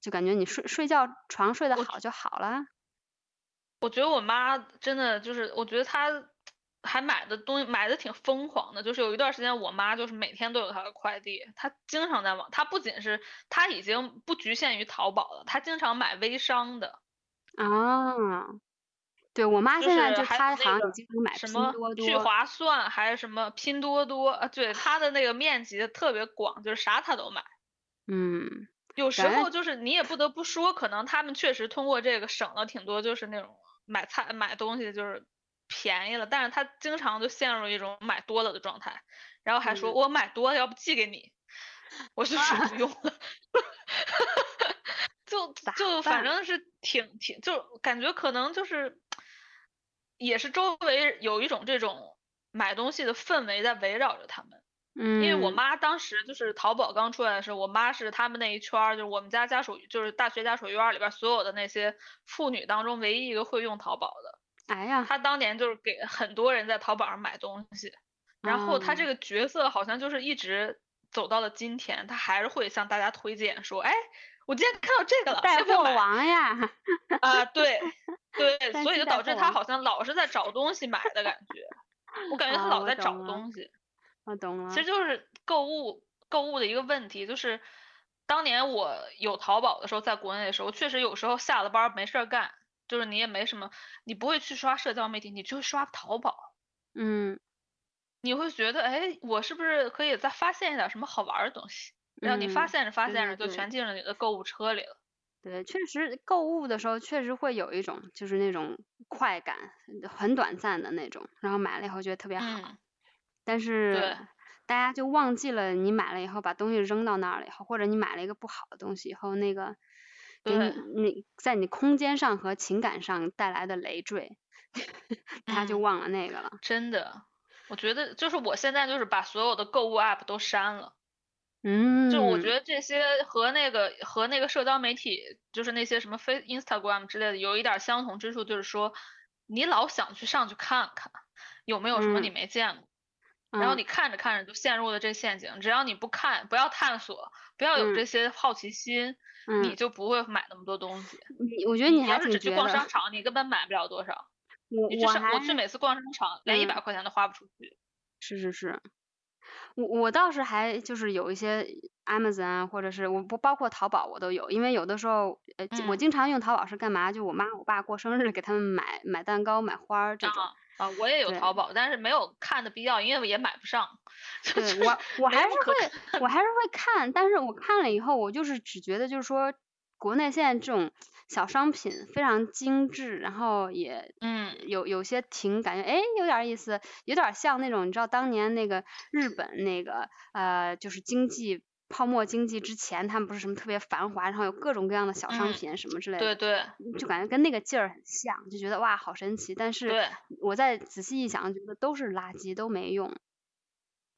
就感觉你睡睡觉床睡得好就好了。我觉得我妈真的就是，我觉得她还买的东西买的挺疯狂的，就是有一段时间，我妈就是每天都有她的快递，她经常在网，她不仅是她已经不局限于淘宝了，她经常买微商的，啊，对我妈现在就还经常买什么聚，划算，还是什么拼多多，啊，对，她的那个面积特别广，就是啥她都买。嗯，有时候就是你也不得不说，可能他们确实通过这个省了挺多，就是那种买菜买东西就是便宜了，但是他经常就陷入一种买多了的状态，然后还说、嗯我买多了，要不寄给你，我就说不用了，就就反正是挺挺，就感觉可能就是也是周围有一种这种买东西的氛围在围绕着他们。嗯，因为我妈当时就是淘宝刚出来的时候，我妈是他们那一圈儿，就是我们家家属，就是大学家属院儿里边儿所有的那些妇女当中唯一一个会用淘宝的。哎呀，他当年就是给很多人在淘宝上买东西，然后他这哦个角色好像就是一直走到了今天，他还是会向大家推荐说，哎，我今天看到这个了，带货？王呀，啊，对对，所以就导致带货王她好像老是在找东西买的感觉，我感觉她啊我老在找东西。我懂了其，实就是购物购物的一个问题，就是当年我有淘宝的时候，在国内的时候，确实有时候下了班儿没事儿干，就是你也没什么，你不会去刷社交媒体，你就会刷淘宝，嗯。你会觉得，哎，我是不是可以再发现一点儿什么好玩儿的东西？然后你发嗯现着发现着就全。进了你的购物车里了。对，确实购物的时候确实会有一种就是那种快感，很短暂的那种，然后买了以后觉得特别好，嗯，但是。对大家就忘记了你买了以后把东西扔到那儿了以后，或者你买了一个不好的东西以后，那个给你你在你空间上和情感上带来的累赘，他就嗯忘了那个了。真的，我觉得就是我现在就是把所有的购物 app 都删了。嗯，就我觉得这些和那个和那个社交媒体，就是那些什么非 Instagram 之类的，有一点儿相同之处，就是说你老想去上去看看有没有什么你嗯没见过，然后嗯你看着看着就陷入了这陷阱。只要你不看，不要探索，不要有嗯这些好奇心，你嗯，就不会买那么多东西。你我觉得你还要是只去逛商场，你根本买不了多少。我我还我去每次逛商场，连一嗯百块钱都花不出去。是是是，我我倒是还就是有一些 Amazon 啊，或者是我不包括淘宝我都有，因为有的时候呃我嗯经常用淘宝是干嘛？就我妈我爸过生日给他们买买蛋糕买花儿这种。啊啊，我也有淘宝，但是没有看的必要，因为也买不上。对我我还是会我还是会看，但是我看了以后，我就是只觉得就是说，国内现在这种小商品非常精致，然后也嗯有有些挺感觉哎有点儿意思，有点儿像那种你知道当年那个日本那个呃就是经济泡沫经济之前，他们不是什么特别繁华，然后有各种各样的小商嗯品什么之类的，对对就感觉跟那个劲儿很像，就觉得哇好神奇，但是对，我再仔细一想，觉得都是垃圾，都没用。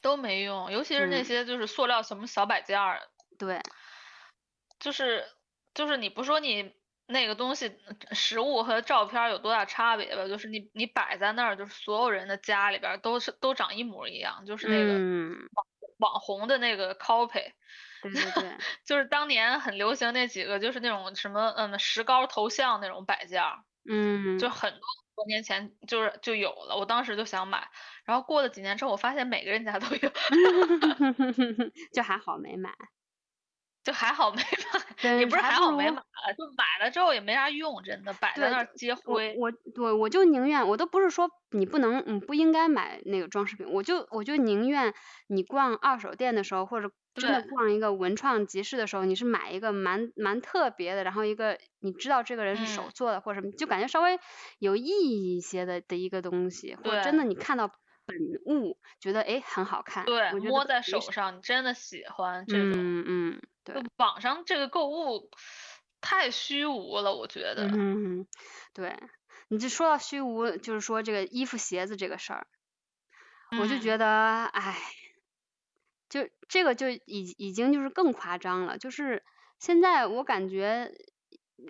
都没用，尤其是那嗯。些就是塑料什么小摆件儿，对，就是就是你不说你那个东西实物和照片有多大差别吧，就是你你摆在那儿，就是所有人的家里边儿都是都长一模一样，就是那个嗯，网红的那个 copy，对对对，就是当年很流行那几个，就是那种什么嗯石膏头像那种摆件儿，嗯，就很多多年前就是就有了，我当时就想买，然后过了几年之后，我发现每个人家都有，就还好没买。就还好没买，对也不是还好没买，就买了之后也没啥用，真的摆在那儿接我灰。我我我就宁愿，我都不是说你不能，嗯，不应该买那个装饰品，我就我就宁愿你逛二手店的时候，或者真的逛一个文创集市的时候，你是买一个蛮蛮特别的，然后一个你知道这个人是手嗯。做的或者什么，就感觉稍微有意义一些的的一个东西，或者真的你看到本物，觉得诶很好看，对，摸在手上，你真的喜欢这种。嗯嗯，网上这个购物太虚无了，我觉得。嗯对，你这说到虚无，就是说这个衣服鞋子这个事儿，我就嗯觉得，哎，就这个就已已经就是更夸张了，就是现在我感觉，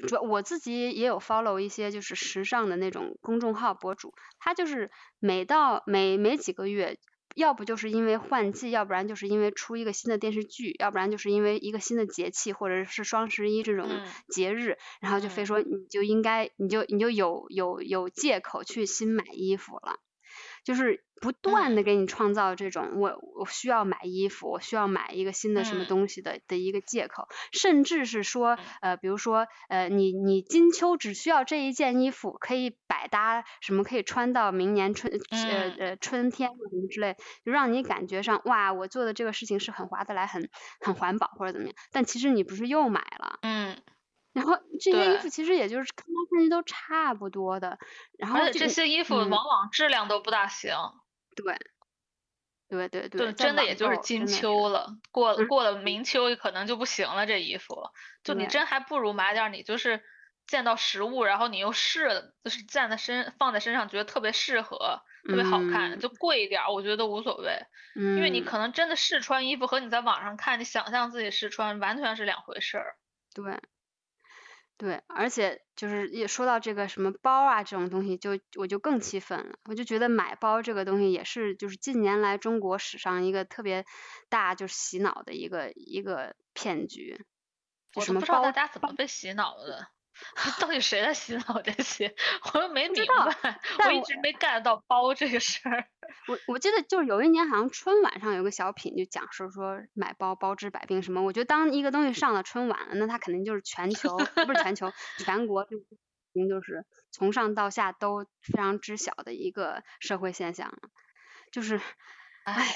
主要我自己也有 follow 一些就是时尚的那种公众号博主，他就是每到每每几个月。要不就是因为换季，要不然就是因为出一个新的电视剧，要不然就是因为一个新的节气，或者是双十一这种嗯。节日，然后就非嗯。说你就应该，你就你就有有有借口去新买衣服了，就是不断的嗯。给你创造这种我我需要买衣服，我需要买一个新的什么嗯。东西的的一个借口，甚至是说嗯。呃，比如说呃，你你金秋只需要这一件衣服，可以百搭，什么可以穿到明年春呃嗯。呃春天或什么之类，就让你感觉上哇，我做的这个事情是很划得来，很很环保或者怎么样，但其实你不是又买了。嗯，然后这些衣服其实也就是看来看去都差不多的，然后而且这些衣服嗯。往往质量都不大行。对，对对对，真的也就是金秋了，过过了明秋可能就不行了，这衣服，就你真。还不如买点你就是见到实物，然后你又试，就是站在身放在身上觉得特别适合，特别好看，嗯。就贵一点，我觉得都无所谓，因为你嗯。可能真的试穿衣服和你在网上看，你想象自己试穿完全是两回事儿。对，对，而且就是也说到这个什么包啊这种东西，就我就更气愤了。我就觉得买包这个东西也是就是近年来中国史上一个特别大就是洗脑的一个一个骗局。我不知道大家怎么被洗脑的，到底谁在洗脑这些，我又没明白，我我一直没 get 到包这个事儿。我我记得就是有一年好像春晚上有个小品就讲述说买包包治百病什么，我觉得当一个东西上了春晚了，那它肯定就是全球不是全球全国就肯定就是从上到下都非常知晓的一个社会现象了，就是唉，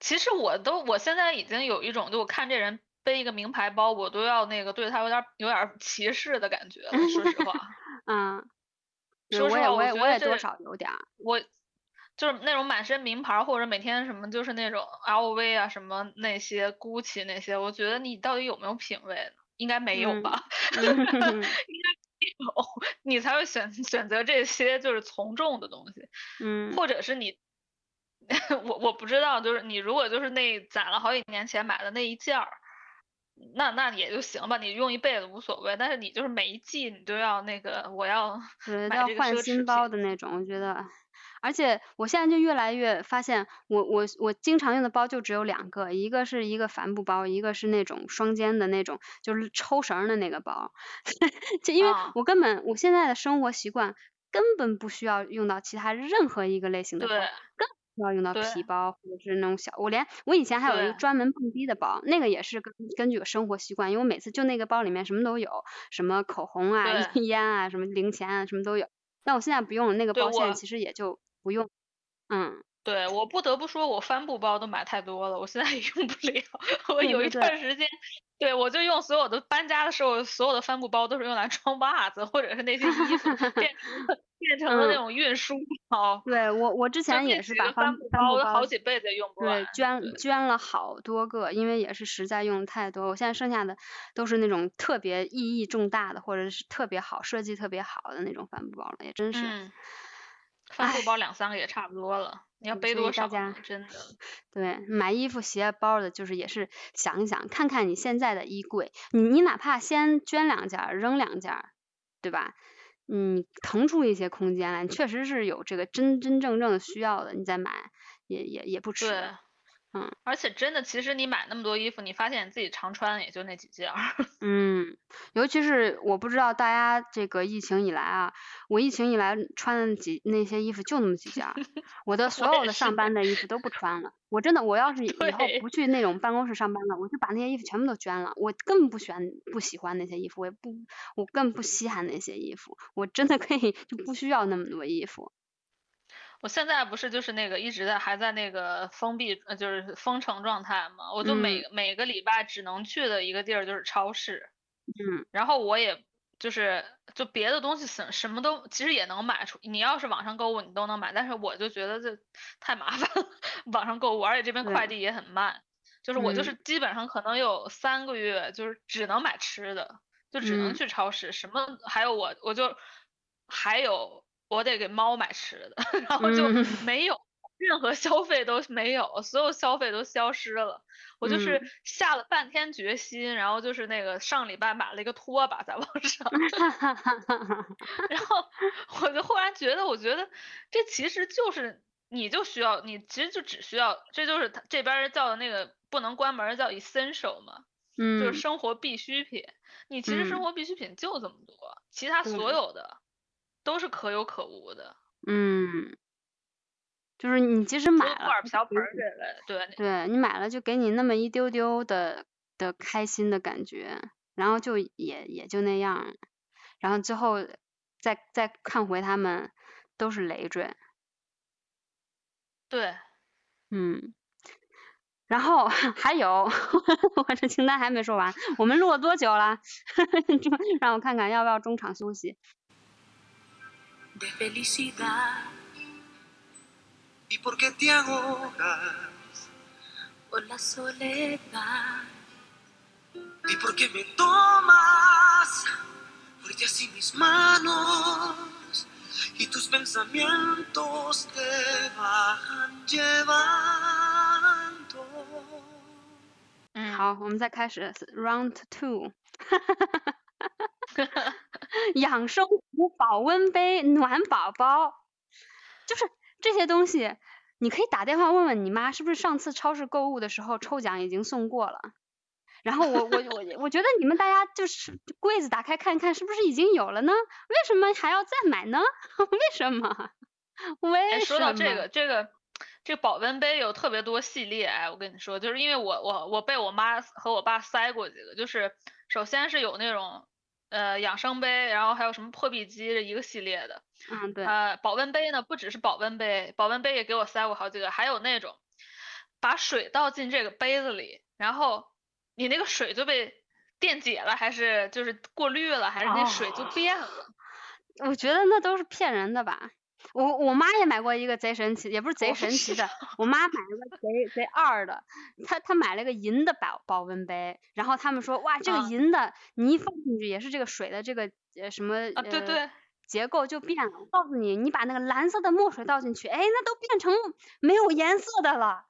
其实我都我现在已经有一种，就我看这人背一个名牌包，我都要那个对他有点儿有点儿歧视的感觉了。说实话，嗯，对说实话，我也我也我也多少有点儿，我就是那种满身名牌，或者每天什么就是那种 LV 啊什么那些 GUCCI 那些，我觉得你到底有没有品味呢？应该没有嗯吧？嗯 应该没有，你才会选选择这些就是从众的东西。嗯或者是你，我我不知道，就是你如果就是那攒了好几年前买的那一件儿，那那也就行吧，你用一辈子无所谓。但是你就是每一季你都要那个，我要对，买要换这个新包的那种，我觉得，而且我现在就越来越发现，我我我经常用的包就只有两个，一个是一个帆布包，一个是那种双肩的那种，就是抽绳儿的那个包。就因为啊我根本我现在的生活习惯根本不需要用到其他任何一个类型的包，更不需要用到皮包或者是那种小，我连我以前还有一个专门蹦迪的包，那个也是根根据我生活习惯，因为我每次就那个包里面什么都有，什么口红啊、烟啊、什么零钱啊，什么都有。但我现在不用了，那个包现在其实也就不用。嗯，对我不得不说，我帆布包都买太多了，我现在也用不了。我有一段时间，对我就用所有的搬家的时候，所有的帆布包都是用来装袜子或者是那些衣服，变成了 变成了那嗯种运输包。对我我之前也是把帆帆布包都好几辈子用不对完。捐对捐了好多个，因为也是实在用的太多，我现在剩下的都是那种特别意义重大的，或者是特别好设计特别好的那种帆布包了，也真是。嗯，帆布包两三个也差不多了，你要背多少大家？真的。对，买衣服、鞋、包的，就是也是想一想，看看你现在的衣柜，你你哪怕先捐两件，扔两件，对吧？你腾出一些空间来，你确实是有这个真真正正的需要的，你再买也也也不迟。对，嗯而且真的，其实你买那么多衣服，你发现你自己常穿的也就那几件儿。嗯，尤其是我不知道大家这个疫情以来啊，我疫情以来穿的几那些衣服就那么几件儿，我的所有的上班的衣服都不穿了。我真的，我要是以后不去那种办公室上班了，我就把那些衣服全部都捐了。我根本不喜欢不喜欢那些衣服，我也不我更不稀罕那些衣服。我真的可以就不需要那么多衣服。我现在不是就是那个一直在还在那个封闭，呃，就是封城状态嘛，我就每、每个礼拜只能去的一个地儿就是超市，嗯。然后我也就是就别的东西什什么都其实也能买出，你要是网上购物你都能买，但是我就觉得这太麻烦了，网上购物，而且这边快递也很慢，就是我就嗯。是基本上可能有三个月就是只能买吃的，就只能嗯。去超市，什么还有我我就还有我得给猫买吃的，然后就嗯。没有任何消费都没有，所有消费都消失了。我就是嗯。下了半天决心，然后就是那个上礼拜买了一个拖把在网上，然后我就忽然觉得，我觉得这其实就是你就需要，你其实就只需要，这就是他这边叫的那个不能关门叫 essential 嘛，就是嗯。生活必需品。你其实生嗯。活必需品就这么多，其他所有的都是可有可无的，嗯，就是你即使买了，瓢盆儿这类，对，对你买了就给你那么一丢丢的的开心的感觉，然后就也也就那样，然后之后再再看回他们都是累赘，对，嗯，然后 还有 我这清单还没说完，我们录了多久了？就让我看看要不要中场休息。de felicidad. ¿Y por qué te ahogas? por la soledad. ¿Y por qué me tomas fuerte así mis manos? Y tus pensamientos te van llevando. 嗯，好，我们再开始 round two。 养生壶、保温杯、暖宝宝，就是这些东西，你可以打电话问问你妈，是不是上次超市购物的时候抽奖已经送过了？然后我我我我觉得你们大家就是柜子打开看一看，是不是已经有了呢？为什么还要再买呢？为什么？为 哎，什么？说到这个，这个这保温杯有特别多系列，哎，我跟你说，就是因为我我我被我妈和我爸塞过几个，就是首先是有那种呃养生杯，然后还有什么破壁机这一个系列的，嗯，对，呃，保温杯呢不只是保温杯，保温杯也给我塞过好几个，还有那种把水倒进这个杯子里，然后你那个水就被电解了，还是就是过滤了，还是那水就哦变了。我觉得那都是骗人的吧。我我妈也买过一个贼神奇，也不是贼神奇知的，我妈买了个贼贼二的，她她买了个银的保保温杯，然后他们说哇这个啊银的你一放进去也是这个水的这个呃什么啊，对呃对，结构就变了。我告诉你，你把那个蓝色的墨水倒进去，哎，那都变成没有颜色的了。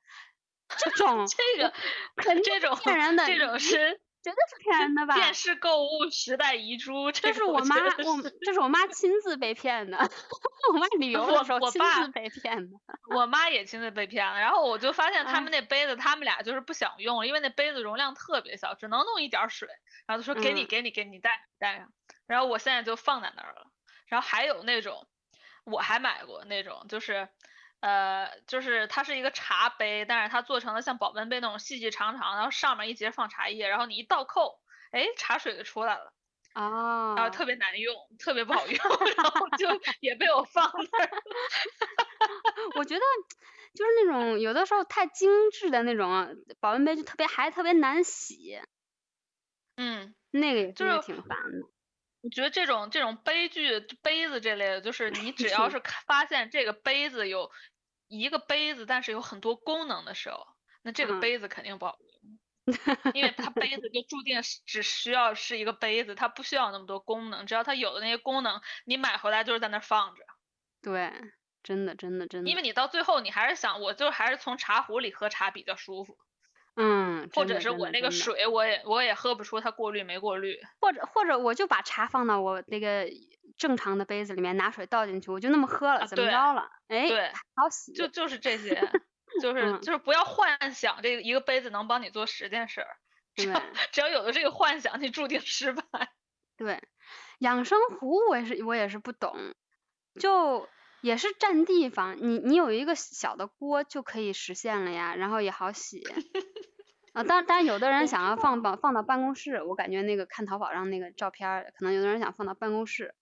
这种这个肯定这种骗人的这种是绝对是骗人的吧？电视购物时代遗珠，这是我妈，我这是我妈亲自被骗的。我妈旅游的时候亲自被骗的。我妈也亲自被骗了，然后我就发现他哎们那杯子，他们俩就是不想用，因为那杯子容量特别小，只能弄一点儿水，然后就说给你嗯给你给你带带上，然后我现在就放在那儿了。然后还有那种，我还买过那种，就是，呃，就是它是一个茶杯，但是它做成了像保温杯那种细细长长，然后上面一节放茶叶，然后你一倒扣，哎，茶水就出来了。啊然后特别难用，特别不好用，然后就也被我放那儿了。我觉得就是那种有的时候太精致的那种保温杯，就特别还特别难洗，嗯，那个也就是挺烦的。我觉得这种这种杯具、杯子这类的，就是你 只要是看发现这个杯子有一个杯子，但是有很多功能的时候，那这个嗯杯子肯定不好用，因为它杯子就注定是只需要是一个杯子，它不需要那么多功能，只要它有的那些功能，你买回来就是在那儿放着，对，真的真的真的。因为你到最后你还是想，我就还是从茶壶里喝茶比较舒服，嗯，或者是我那个水我也我也喝不出它过滤没过滤。或者或者我就把茶放到我那个正常的杯子里面，拿水倒进去，我就那么喝了，啊怎么着了？哎，对好洗。就就是这些，就 是嗯就是不要幻想这个一个杯子能帮你做十件事儿，只要对只要有了这个幻想，你注定失败。对，养生壶我也是我也是不懂，就也是占地方，你你有一个小的锅就可以实现了呀，然后也好洗。啊，当当然有的人想要放到放到办公室，我感觉那个看淘宝上那个照片儿，可能有的人想放到办公室，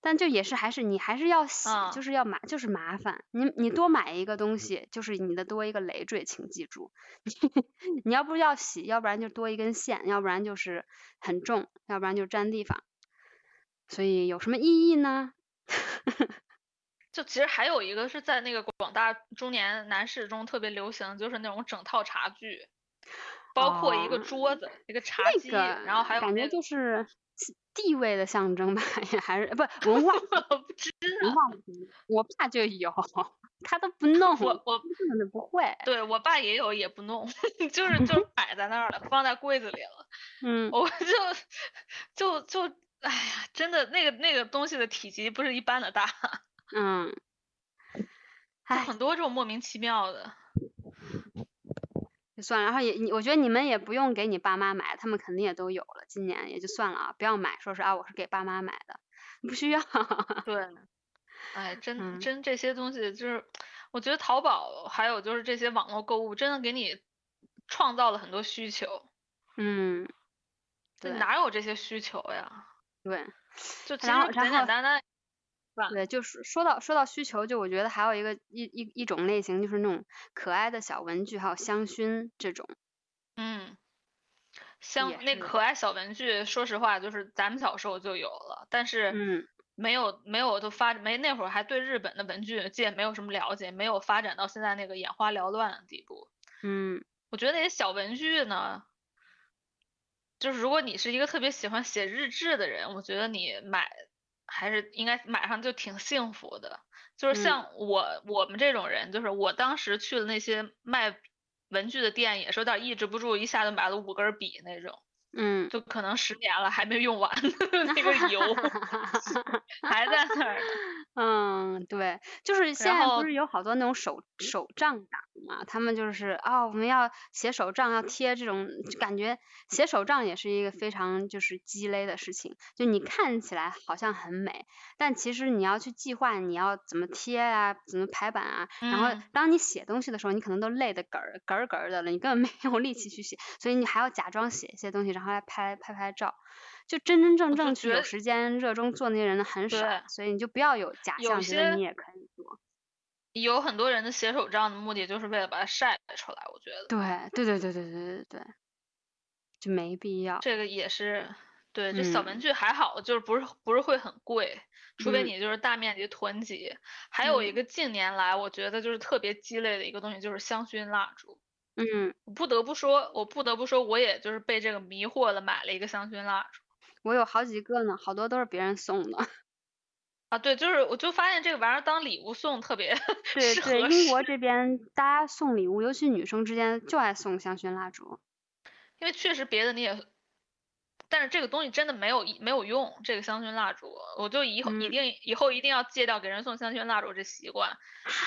但就也是还是你还是要洗，嗯。就是要麻就是麻烦，你你多买一个东西，就是你的多一个累赘，请记住，你要不是要洗，要不然就多一根线，要不然就是很重，要不然就占地方，所以有什么意义呢？就其实还有一个是在那个广大中年男士中特别流行，就是那种整套茶具，包括一个哦桌子、一个茶几，那个然后还有感觉就是其地位的象征吧，也还是不文化 我不知文化的象征。我爸就有，他都不弄，我我根本不会。对我爸也有也不弄，就是就是摆在那儿了，放在柜子里了。嗯，我就就就哎呀，真的那个那个东西的体积不是一般的大，嗯，还，很多这种莫名其妙的。就算了。然后也，你我觉得你们也不用给你爸妈买，他们肯定也都有了，今年也就算了啊，不要买，说是啊我是给爸妈买的，不需要。对，哎，真嗯真这些东西就是，我觉得淘宝还有就是这些网络购物，真的给你创造了很多需求。嗯，这对哪有这些需求呀？对。就简简单单，对，就是说到说到需求，就我觉得还有一个一一一种类型，就是那种可爱的小文具，还有香薰这种。嗯，香那可爱小文具，说实话，就是咱们小时候就有了，但是嗯没有没有都发没那会儿还对日本的文具界没有什么了解，没有发展到现在那个眼花缭乱的地步。嗯我觉得那些小文具呢，就是如果你是一个特别喜欢写日志的人，我觉得你买还是应该买上就挺幸福的。就是嗯像我、我们这种人，就是我当时去的那些卖文具的店，也是有点抑制不住，一下就买了五根笔那种，嗯，就可能十年了还没用完 那个油 还在那儿。嗯，对，就是现在不是有好多那种手手账党嘛，他们就是啊、我们要写手账，要贴这种，就感觉写手账也是一个非常就是鸡肋的事情。就你看起来好像很美，但其实你要去计划你要怎么贴啊，怎么排版啊，然后嗯当你写东西的时候，你可能都累得嗝儿嗝儿嗝儿的了，你根本没有力气去写，所以你还要假装写一些东西，然后来拍拍拍照。就真真正正去有时间热衷做那些人的很少，所以你就不要有假象，觉得你也可以做。有很多人的写手账的目的就是为了把它晒出来，我觉得对对对对对对对对，就没必要。这个也是对。这小嗯文具还好，就是不是不是会很贵，除非嗯你就是大面积囤积。还有一嗯个近年来我觉得就是特别鸡肋的一个东西，就是香薰蜡烛。嗯，我不得不说，我不得不说，我也就是被这个迷惑了，买了一个香薰蜡烛。我有好几个呢，好多都是别人送的。啊，对，就是我就发现这个玩意儿当礼物送特别 对适对，合英国这边大家送礼物，尤其女生之间就爱送香薰蜡烛。因为确实别的你也，但是这个东西真的没有一没有用。这个香薰蜡烛，我就以后一嗯定、以后一定要戒掉给人送香薰蜡烛这习惯，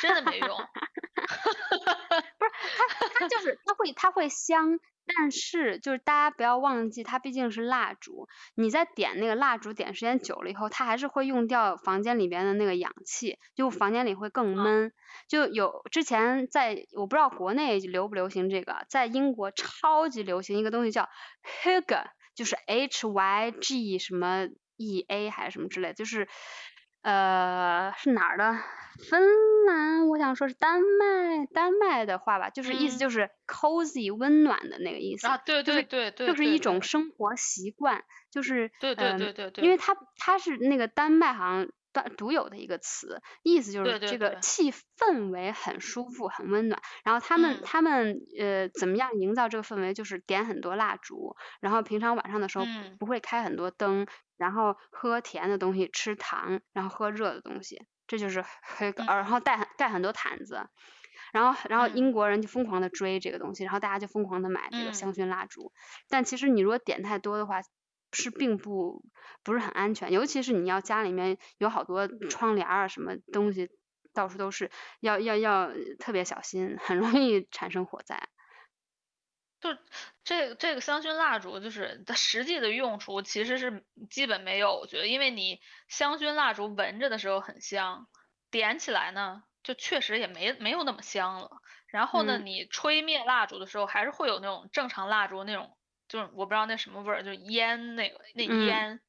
真的没用。它就是它会它会香，但是就是大家不要忘记，它毕竟是蜡烛，你在点那个蜡烛点时间久了以后，它还是会用掉房间里边的那个氧气，就房间里会更闷。就有之前在我不知道国内流不流行这个，在英国超级流行一个东西叫 Hygge，就是 H Y G 什么 E A 还是什么之类，就是呃是哪儿的？芬兰，我想说是丹麦，丹麦的话吧，就是意思嗯。就是 cozy 温暖的那个意思，啊，对就是对对对，就是一种生活习惯，就是对对嗯对对对因为它它是那个丹麦好像单独有的一个词，意思就是这个气氛围很舒服，很温暖。然后他们、嗯他们呃怎么样营造这个氛围，就是点很多蜡烛，然后平常晚上的时候嗯不会开很多灯，然后喝甜的东西，吃糖，然后喝热的东西，这就是然后带很带很多毯子。然后，然后嗯英国人就疯狂的追这个东西，然后大家就疯狂的买这个嗯香薰蜡烛。但其实你如果点太多的话，是并不不是很安全，尤其是你要家里面有好多窗帘啊什么东西到处都是，要要要特别小心，很容易产生火灾。就这这个香薰蜡烛，就是它实际的用处其实是基本没有，我觉得，因为你香薰蜡烛闻着的时候很香，点起来呢，就确实也没没有那么香了。然后呢，嗯你吹灭蜡烛的时候，还是会有那种正常蜡烛那种，就是我不知道那什么味儿，就是烟那个那嗯烟，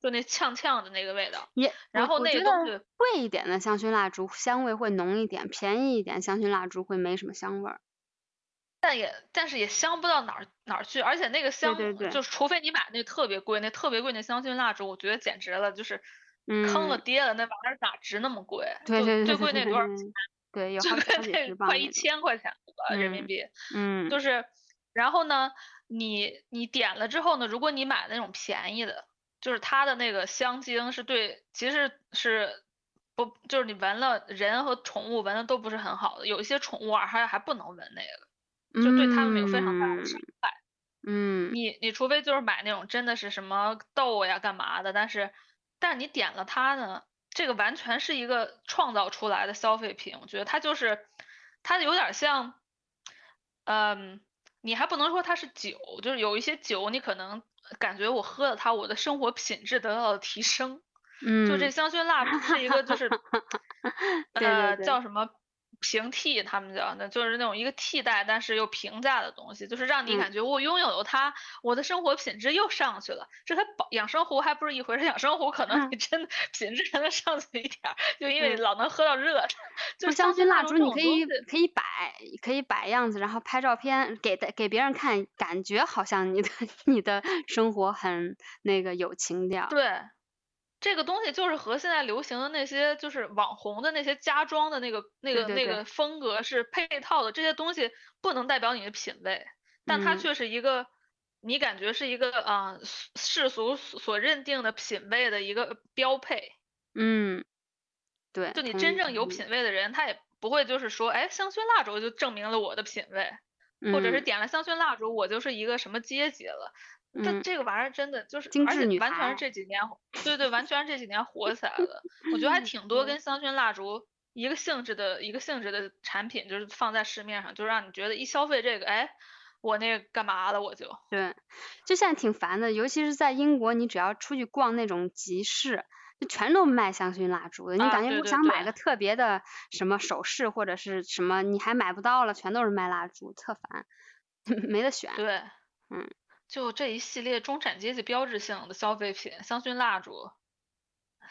就那呛呛的那个味道。也，然后那个东西贵一点的香薰蜡烛香味会浓一点，便宜一点香薰蜡烛会没什么香味儿。但也但是也香不到哪儿哪儿去，而且那个香对对就是除非你买那特别贵，那特别贵那香薰蜡烛，我觉得简直了，就是坑了嗯爹了，那玩意儿哪值那么贵？就对对对最贵对对那多少钱？对，有好几快一。千块钱了人民嗯币。嗯，就是，然后呢，你你点了之后呢，如果你买那种便宜的，就是它的那个香精是对，其实是不，就是你闻了人和宠物闻的都不是很好的，有一些宠物啊还还不能闻那个，就对它们有非常大的伤害。嗯你你除非就是买那种真的是什么豆呀干嘛的，但是但是你点了它呢，这个完全是一个创造出来的消费品，我觉得它就是它有点像，嗯，你还不能说它是酒，就是有一些酒你可能感觉我喝了它，我的生活品质得到了提升。嗯，就这香薰蜡烛是一个就是 呃叫什么平替，他们叫的，就是那种一个替代但是又平价的东西，就是让你嗯感觉我拥有了它，我的生活品质又上去了。这它保养生壶还不是一回事，养生壶可能嗯你真的品质还能上去一点儿，就因为嗯老能喝到热的。就不香薰蜡烛你可以可以摆，可以摆样子，然后拍照片给给别人看，感觉好像你的 你的生活很那个有情调。对，这个东西就是和现在流行的那些就是网红的那些家装的那个那个那个风格是配套的，这些东西不能代表你的品味，但它嗯却是一个你感觉是一个啊、呃世俗所所认定的品味的一个标配。嗯，对，就你真正有品味的人，他也不会就是说，哎，香薰蜡烛就证明了我的品味，或者是嗯点了香薰蜡烛，我就是一个什么阶级了。但嗯这个玩意儿真的就是，精而且致女完全是这几年，对对，完全是这几年火起来的。我觉得还挺多跟香薰蜡烛一个性质的一个性质的产品，就是放在市面上，就让你觉得一消费这个，哎，我那个干嘛了我就。对，就现在挺烦的，尤其是在英国，你只要出去逛那种集市，就全都卖香薰蜡烛的。你啊感觉我对对对想买个特别的什么首饰或者是什么，你还买不到了，全都是卖蜡烛，特烦，没得选。对，嗯，就这一系列中产阶级标志性的消费品，香薰蜡烛、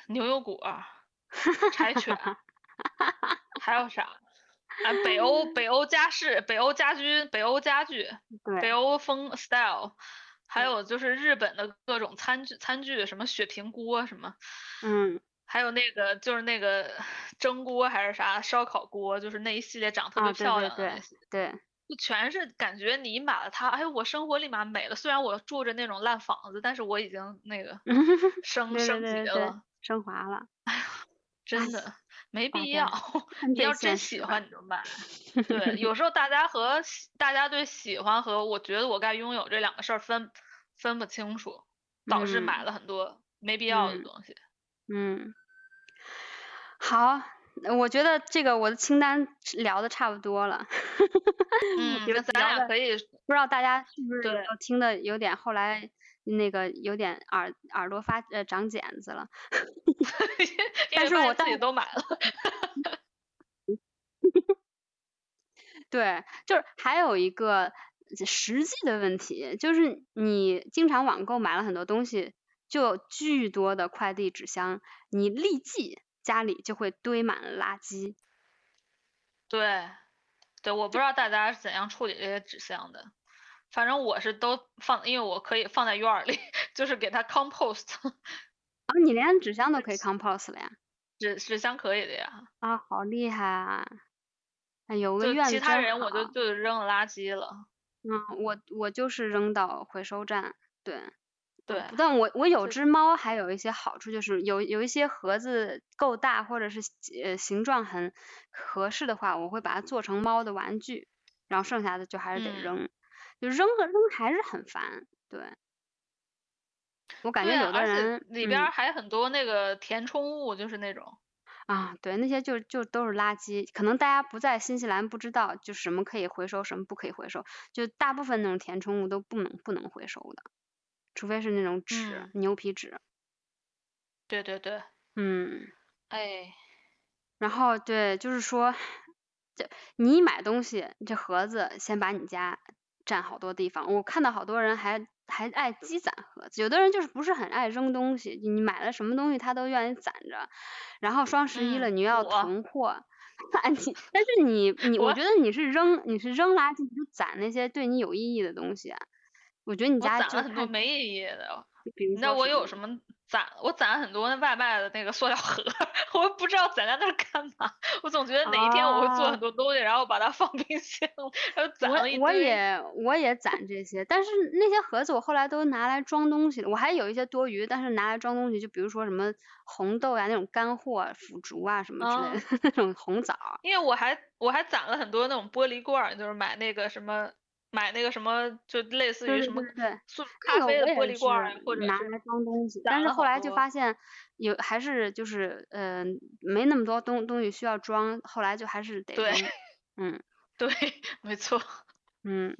牛油果、柴犬，还有啥？啊，北欧北欧家饰、北欧家居、北欧家具、北，欧风 style，还有就是日本的各种餐具餐具，什么雪平锅什么，嗯，还有那个就是那个蒸锅还是啥烧烤锅，就是那一系列长得特别啊，对漂对对亮的那些。对，就全是感觉你买了它，哎，我生活立马美了。虽然我住着那种烂房子，但是我已经那个 升升级了，升华了，哎呀真的没必要。你要真喜欢你就买。对，有时候大家和喜大家对喜欢和我觉得我该拥有这两个事儿分分不清楚，导致买嗯了很多没必要的嗯东西。嗯，好，我觉得这个我的清单聊的差不多了。嗯，咱俩可以不知道大家是不是听的有点后来那个有点耳耳朵发呃长茧子了。但是我自己都买了。对，就是还有一个实际的问题，就是你经常网购买了很多东西，就有巨多的快递纸箱，你立即家里就会堆满了垃圾。对，对，我不知道大家是怎样处理这些纸箱的，反正我是都放，因为我可以放在院儿里，就是给它 compost，啊，你连纸箱都可以 compost 了呀？纸纸箱可以的呀。啊，好厉害啊！哎，有个院子其他人我就就扔了垃圾了。嗯，我我就是扔到回收站，对。对，但我我有只猫，还有一些好处，就是有有一些盒子够大，或者是呃形状很合适的话，我会把它做成猫的玩具，然后剩下的就还是得嗯扔，就扔个扔还是很烦，对。我感觉，有的人里边还很多那个填充物，就是那种啊，对，那些就就都是垃圾。可能大家不在新西兰不知道，就什么可以回收，什么不可以回收。就大部分那种填充物都不能不能回收的，除非是那种纸，牛皮纸。对对对。嗯。哎。然后对，就是说，这你买东西，这盒子先把你家占好多地方。我看到好多人还还爱积攒盒子，有的人就是不是很爱扔东西，你买了什么东西他都愿意攒着。然后双十一了，你要囤货，那你但是你你我觉得你是扔你是扔垃圾，你就攒那些对你有意义的东西。我觉得你家攒了很多没意义的，你知道我有什么？攒我攒了很多那外卖的那个塑料盒，我不知道攒在那儿干嘛。我总觉得哪一天我会做很多东西，然后把它放冰箱，然后攒了一堆。我我也我也攒这些，但是那些盒子我后来都拿来装东西了。我还有一些多余，但是拿来装东西，就比如说什么红豆呀那种干货、腐竹啊什么之类的 那种红枣。因为我还我还攒了很多那种玻璃罐，就是买那个什么。买那个什么，就类似于什么速咖啡的玻璃罐，或者拿来装东西。但是后来就发现有还是就是呃没那么多东东西需要装，后来就还是得对，嗯，对，没错，嗯。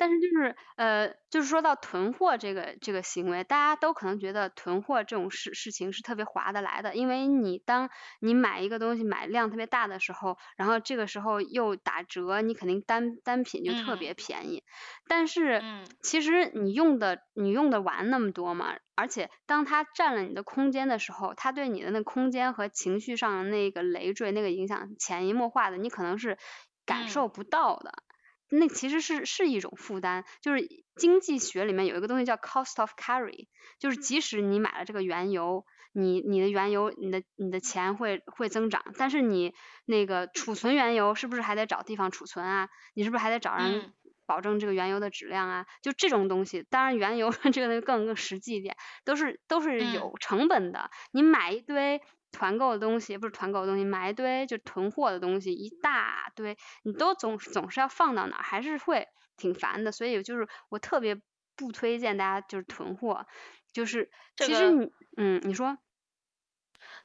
但是就是呃，就是说到囤货这个这个行为，大家都可能觉得囤货这种事事情是特别划得来的，因为你当你买一个东西买量特别大的时候，然后这个时候又打折，你肯定单单品就特别便宜。但是其实你用的你用的完那么多嘛？而且当它占了你的空间的时候，它对你的那空间和情绪上的那个累赘、那个影响潜移默化的，你可能是感受不到的。那其实是是一种负担，就是经济学里面有一个东西叫 cost of carry，就是即使你买了这个原油，你你的原油你的你的钱会会增长，但是你那个储存原油是不是还得找地方储存啊？你是不是还得找人保证这个原油的质量啊？就这种东西，当然原油 这个更更实际一点，都是都是有成本的，你买一堆。团购的东西不是团购的东西，买一堆就囤货的东西一大堆，你都总总是要放到哪儿，还是会挺烦的。所以就是我特别不推荐大家就是囤货，就是其实你嗯你说，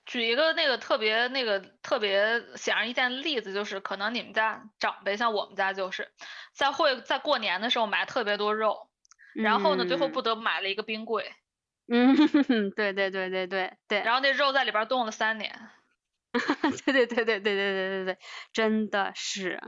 举一个那个特别那个特别显而易见的例子，就是可能你们家长辈像我们家就是在会在过年的时候买特别多肉，然后呢最后不得买了一个冰柜。嗯，对对对对对对，然后那肉在里边冻了三年，对对对对对对对对对，真的是，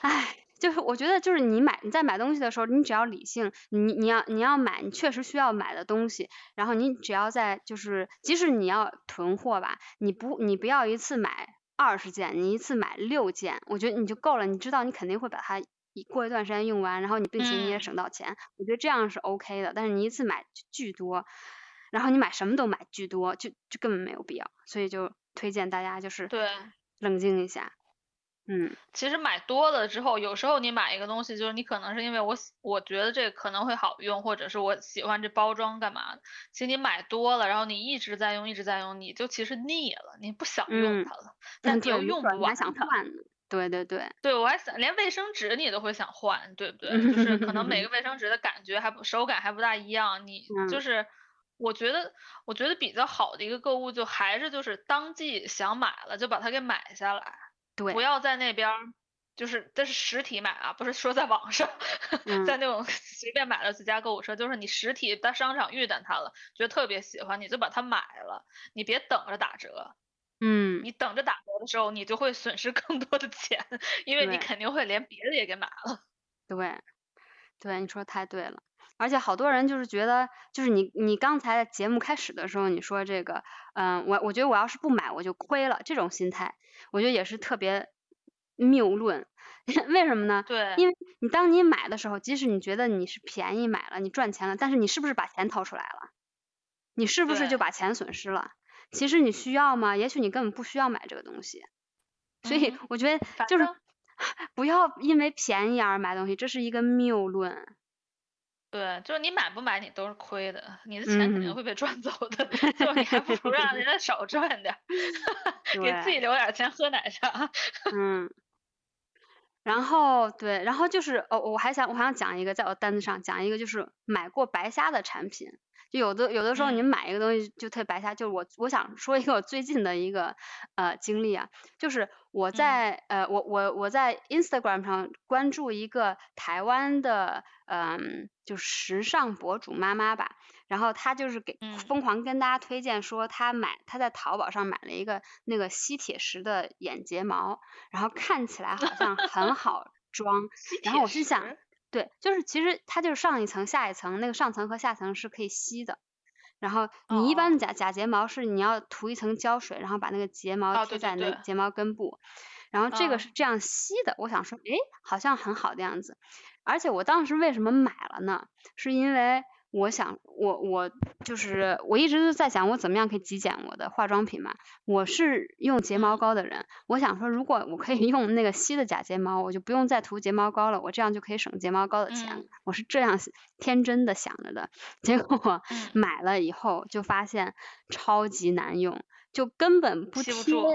唉，就是我觉得就是你买你在买东西的时候，你只要理性，你你要你要买你确实需要买的东西，然后你只要在就是即使你要囤货吧，你不你不要一次买二十件，你一次买六件，我觉得你就够了，你知道你肯定会把它。你过一段时间用完，然后你并且你也省到钱，我觉得这样是 OK 的。但是你一次买巨多，然后你买什么都买巨多，就就根本没有必要。所以就推荐大家就是对冷静一下。嗯，其实买多了之后，有时候你买一个东西，就是你可能是因为我我觉得这可能会好用，或者是我喜欢这包装干嘛的。其实你买多了，然后你一直在用，一直在用，你就其实腻了，你不想用它了，但你又用不完它。对对对，对我还想连卫生纸你都会想换，对不对？就是可能每个 卫生纸的感觉还不手感还不大一样，你就是我觉得我觉得比较好的一个购物就还是就是当季想买了就把它给买下来，对，不要在那边就是这是实体买啊，不是说在网上 在那种 随便买了几家购物车，就是你实体在商场遇见它了，觉得特别喜欢，你就把它买了，你别等着打折。嗯，你等着打折的时候，你就会损失更多的钱，因为你肯定会连别的也给买了。对，对，你说太对了。而且好多人就是觉得，就是你你刚才节目开始的时候你说这个，嗯，我我觉得我要是不买我就亏了，这种心态，我觉得也是特别谬论。为什么呢？对，因为你当你买的时候，即使你觉得你是便宜买了，你赚钱了，但是你是不是把钱掏出来了？你是不是就把钱损失了？其实你需要吗？也许你根本不需要买这个东西，所以我觉得就是 不要因为便宜而买东西，这是一个谬论。对，就是你买不买你都是亏的，你的钱肯定会被赚走的，就你还不如让人家 少赚点，给自己留点钱喝奶茶。嗯。然后对，然后就是哦，我还想我还想讲一个，在我单子上讲一个，就是买过白瞎的产品。就有的有的时候你嗯。买一个东西就特白瞎，就是我我想说一个我最近的一个呃经历啊，就是我嗯。在、呃我我我在 Instagram 上关注一个台湾的嗯、就时尚博主妈妈吧，然后她就是给嗯。疯狂跟大家推荐说她买她在淘宝上买了一个那个吸铁石的眼睫毛，然后看起来好像很好装，然后我心想。对，就是其实它就是上一层下一层，那个上层和下层是可以吸的。然后你一哦般的假假睫毛是你要涂一层胶水，然后把那个睫毛哦贴在那睫毛根部，然后这个嗯是这样吸的。我想说，哎，好像很好的样子。而且我当时为什么买了呢？是因为我想，我我就是我一直都在想，我怎么样可以极简我的化妆品嘛。我是用睫毛嗯膏的人，我想说，如果我可以用那个吸的假睫毛，我就不用再涂睫毛膏了，我这样就可以省睫毛膏的钱。嗯我是这样天真的想着的，结果我 买了以后就发现超级难用，就根本不贴。吸不住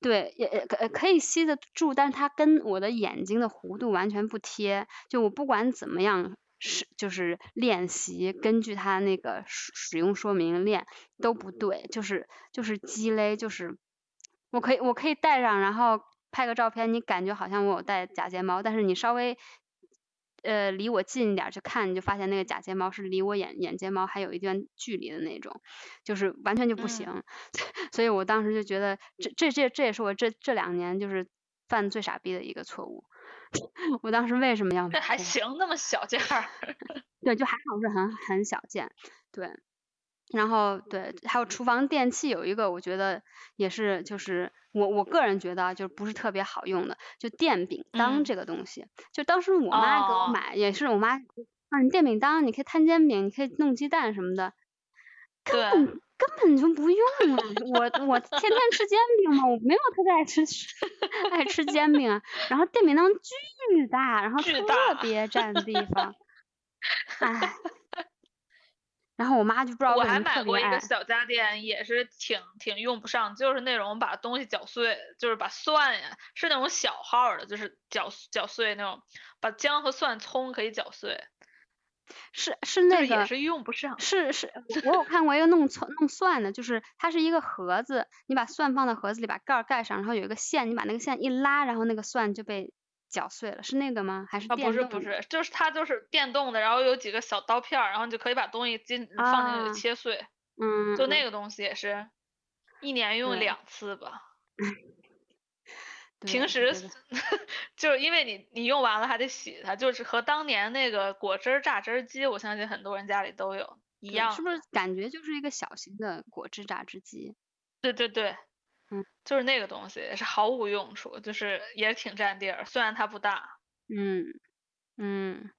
对，也也可呃可以吸得住，但是它跟我的眼睛的弧度完全不贴。就我不管怎么样是就是练习，根据它那个使使用说明练都不对，就是就是鸡肋，就是我可以我可以戴上，然后拍个照片，你感觉好像我有戴假睫毛，但是你稍微呃离我近一点儿去看，你就发现那个假睫毛是离我眼眼睫毛还有一段距离的那种，就是完全就不嗯行。所以我当时就觉得这这这这也是我这这两年就是犯最傻逼的一个错误。我当时为什么要买？这还行，那么小件儿。对，就还好是很很小件，对。然后对，还有厨房电器有一个，我觉得也是，就是我我个人觉得啊，就不是特别好用的，就电饼铛嗯这个东西。就当时我妈给我哦买，也是我妈啊，你电饼铛，你可以摊煎饼，你可以弄鸡蛋什么的，对，根根本就不用啊！我我天天吃煎饼嘛，我没有特别爱吃爱吃煎饼啊。然后电饼铛巨大，然后特别占地方，唉。然后我妈就不知道我还买过一个。小家电，也是挺挺用不上，就是那种把东西搅碎，就是把蒜呀，是那种小号的，就是搅搅碎那种，把姜和蒜、葱可以搅碎，是是那个是也是用不上。是是，我我有看过一个弄蒜弄蒜的，就是它是一个盒子，你把蒜放到盒子里，把盖儿盖上，然后有一个线，你把那个线一拉，然后那个蒜就被搅碎了，是那个吗？还是啊，电动的？不是不是，就是它就是电动的，然后有几个小刀片儿，然后你就可以把东西进放进去啊切碎，嗯，嗯就那个东西也是一年用两次吧。对 平时 就是因为你你用完了还得洗它，就是和当年那个果汁榨汁机，我相信很多人家里都有一样是不是感觉就是一个小型的果汁榨汁机？对对对，嗯，就是那个东西也是毫无用处，就是也挺占地儿，虽然它不大。嗯嗯，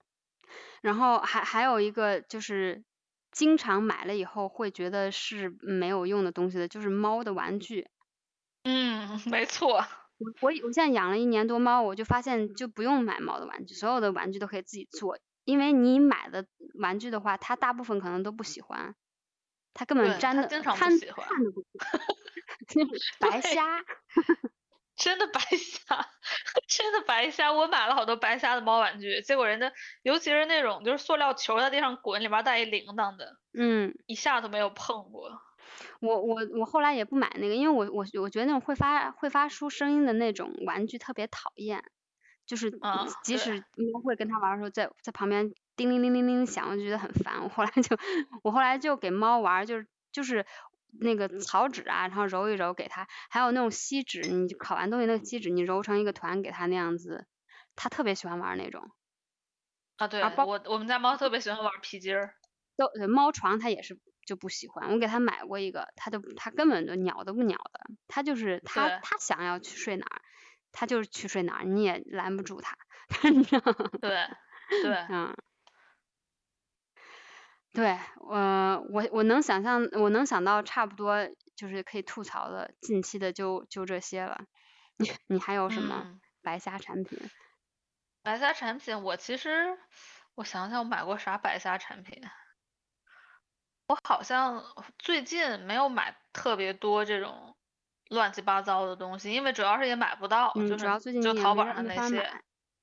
然后还还有一个就是经常买了以后会觉得是没有用的东西的，就是猫的玩具。嗯，没错。我我我现在养了一年多猫，我就发现就不用买猫的玩具，所有的玩具都可以自己做，因为你买的玩具的话，它大部分可能都不喜欢，它根本粘的它不喜欢，白瞎。真的白瞎，真的白瞎！我买了好多白瞎的猫玩具，结果人家，尤其是那种就是塑料球在地上滚，里面带一铃铛的，嗯，一下都没有碰过。我我我后来也不买那个，因为我我我觉得那种会发会发出声音的那种玩具特别讨厌，就是即使猫会跟它玩的时候，在在旁边叮铃铃铃铃响，我就觉得很烦。我后来就我后来就给猫玩，就是就是那个草纸啊，然后揉一揉给它，还有那种锡纸，你烤完东西那个锡纸，你揉成一个团给它那样子，它特别喜欢玩那种。啊，对，啊包我我们家猫特别喜欢玩皮筋儿。都呃猫床它也是就不喜欢，我给他买过一个，他就他根本就鸟都不鸟的，他就是他他想要去睡哪儿，他就是去睡哪儿，你也拦不住他？对对，嗯，对，我我我能想象，我能想到差不多就是可以吐槽的，近期的就就这些了。你你还有什么嗯白瞎产品？白瞎产品，我其实我想想，我买过啥白瞎产品？我好像最近没有买特别多这种乱七八糟的东西，因为主要是也买不到，嗯，就是主要最近就淘宝上那些。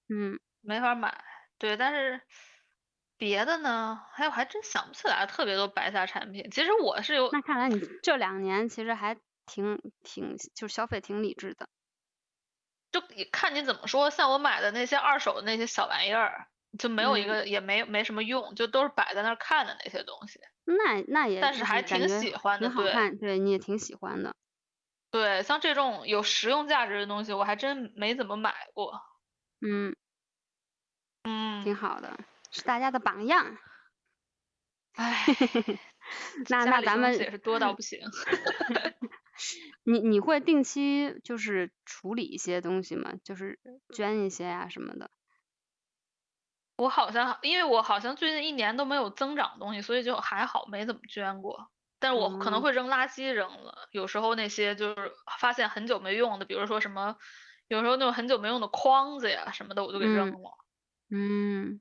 嗯没法买。对，但是别的呢？还有还真想不起来特别多白菜产品。其实我是有，那看来你这两年其实还挺挺就是消费挺理智的。就看你怎么说，像我买的那些二手的那些小玩意儿，就没有一嗯个、也没没什么用，就都是摆在那儿看的那些东西。那那也但是还挺喜欢的对挺好看，对你也挺喜欢的。对，像这种有实用价值的东西，我还真没怎么买过。嗯，嗯，挺好的，是大家的榜样。唉，那那咱们也是多到不行。你你会定期就是处理一些东西吗？就是捐一些啊什么的。我好像，因为我好像最近一年都没有增长东西，所以就还好，没怎么捐过。但是我可能嗯会扔垃圾扔了，有时候那些就是发现很久没用的，比如说什么，有时候那种很久没用的筐子呀什么的，我就给扔嗯了。嗯，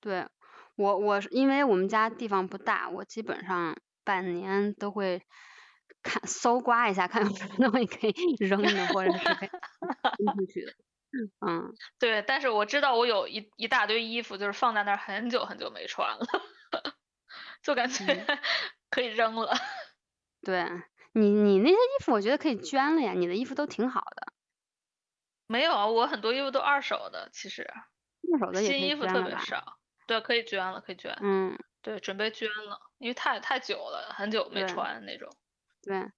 对，我我是因为我们家地方不大，我基本上半年都会看搜刮一下，看有什么东西可以扔的，或者是可以扔出去的。嗯，对，但是我知道我有一一大堆衣服，就是放在那儿很久很久没穿了，就感觉嗯 可以扔了。对你你那些衣服，我觉得可以捐了呀，你的衣服都挺好的，没有啊，我很多衣服都二手的，其实二手的也新衣服？特别少。对，可以捐了，可以捐。嗯，对，准备捐了，因为太太久了，很久没穿那种。对，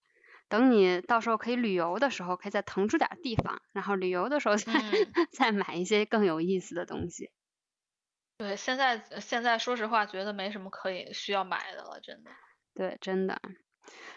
等你到时候可以旅游的时候，可以再腾出点儿地方，然后旅游的时候再、嗯 再买一些更有意思的东西。对，现在现在说实话，觉得没什么可以需要买的了，真的。对，真的。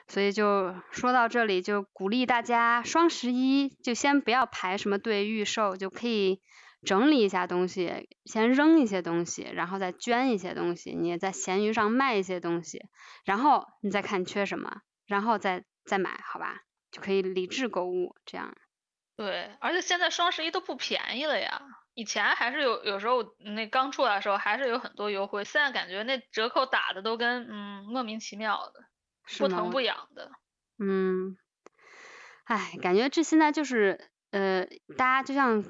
所以就说到这里，就鼓励大家双十一就先不要排什么队预售，就可以整理一下东西，先扔一些东西，然后再捐一些东西，你也在闲鱼上卖一些东西，然后你再看缺什么，然后再再买，好吧？就可以理智购物，这样。对，而且现在双十一都不便宜了呀。以前还是有，有时候那刚出来的时候还是有很多优惠，现在感觉那折扣打的都跟嗯莫名其妙的，不疼不痒的。嗯，唉，感觉这现在就是呃，大家就像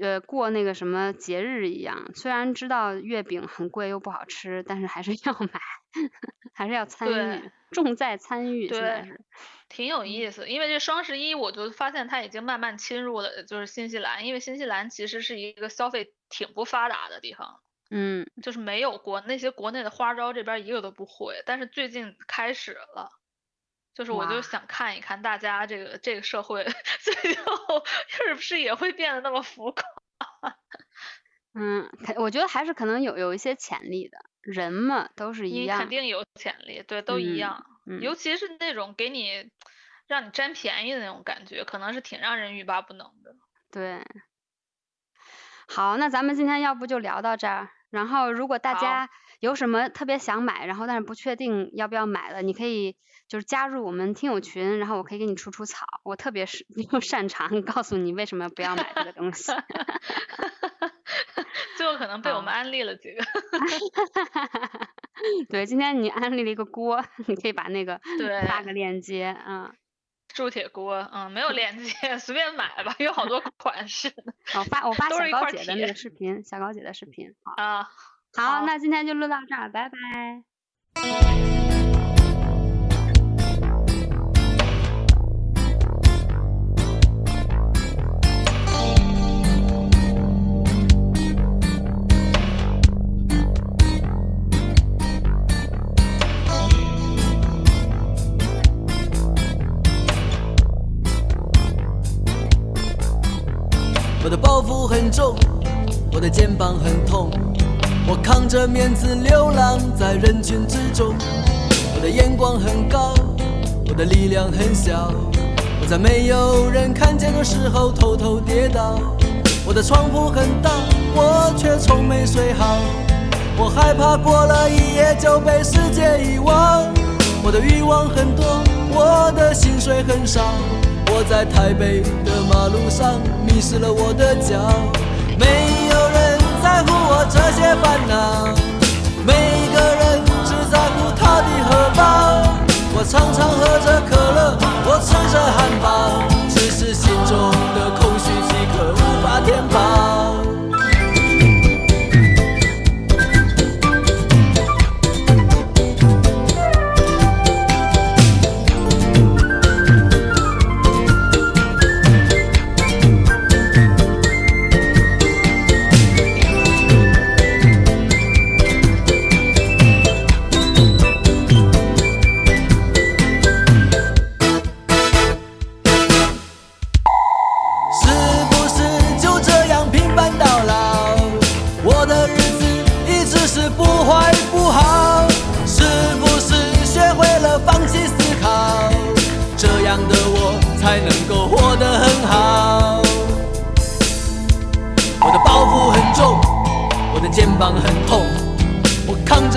呃过那个什么节日一样，虽然知道月饼很贵又不好吃，但是还是要买，还是要参与对，重在参与，现在对是。挺有意思，因为这双十一我就发现它已经慢慢侵入了，就是新西兰，因为新西兰其实是一个消费挺不发达的地方，嗯。就是没有国那些国内的花招这边一个都不会，但是最近开始了，就是我就想看一看大家这个这个社会 最后 是不是也会变得那么浮夸。嗯，肯我觉得还是可能有有一些潜力的，人嘛都是一你样。肯定有潜力，对，都一嗯样。嗯尤其是那种给你让你占便宜的那种感觉，可能是挺让人欲罢不能的。对，好，那咱们今天要不就聊到这儿。然后，如果大家有什么特别想买，然后但是不确定要不要买的，你可以就是加入我们听友群，然后我可以给你除除草。我特别是 又擅长告诉你为什么不要买这个东西。最后可能被我们安利了几个。对，今天你安利了一个锅，你可以把那个对发个链接，嗯，铸铁锅，嗯，没有链接，随便买吧，有好多款式呢我发我发都小高姐的那个视频，小高姐的视频。好，啊。好，好那今天就录到这儿，拜拜。我的包袱很重，我的肩膀很痛，我扛着面子流浪在人群之中。我的眼光很高，我的力量很小，我在没有人看见的时候偷偷跌倒。我的床铺很大，我却从没睡好。我害怕过了一夜就被世界遗忘。我的欲望很多，我的薪水很少。我在台北的马路上迷失了我的脚，没有人在乎我这些烦恼，每个人只在乎他的荷包。我常常喝着可乐，我吃着汉堡，只是心中的空虚即可无法填饱。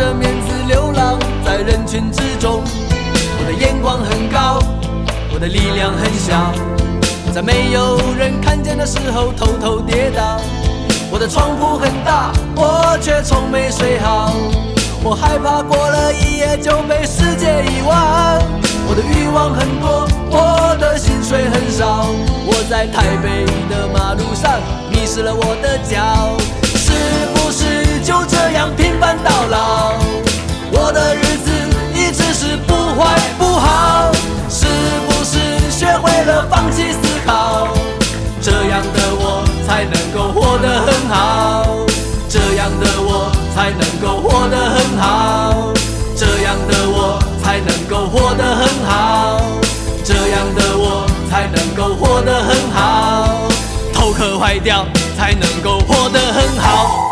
着面子流浪在人群之中。我的眼光很高，我的力量很小，在没有人看见的时候偷偷跌倒。我的床铺很大，我却从没睡好。我害怕过了一夜就被世界遗忘。我的欲望很多，我的薪水很少。我在台北的马路上迷失了我的脚，就这样平凡到老？我的日子一直是不坏不好，是不是学会了放弃思考？这样的我才能够活得很好，这样的我才能够活得很好，这样的我才能够活得很好，这样的我才能够活得很好，头壳坏掉才能够活得很好。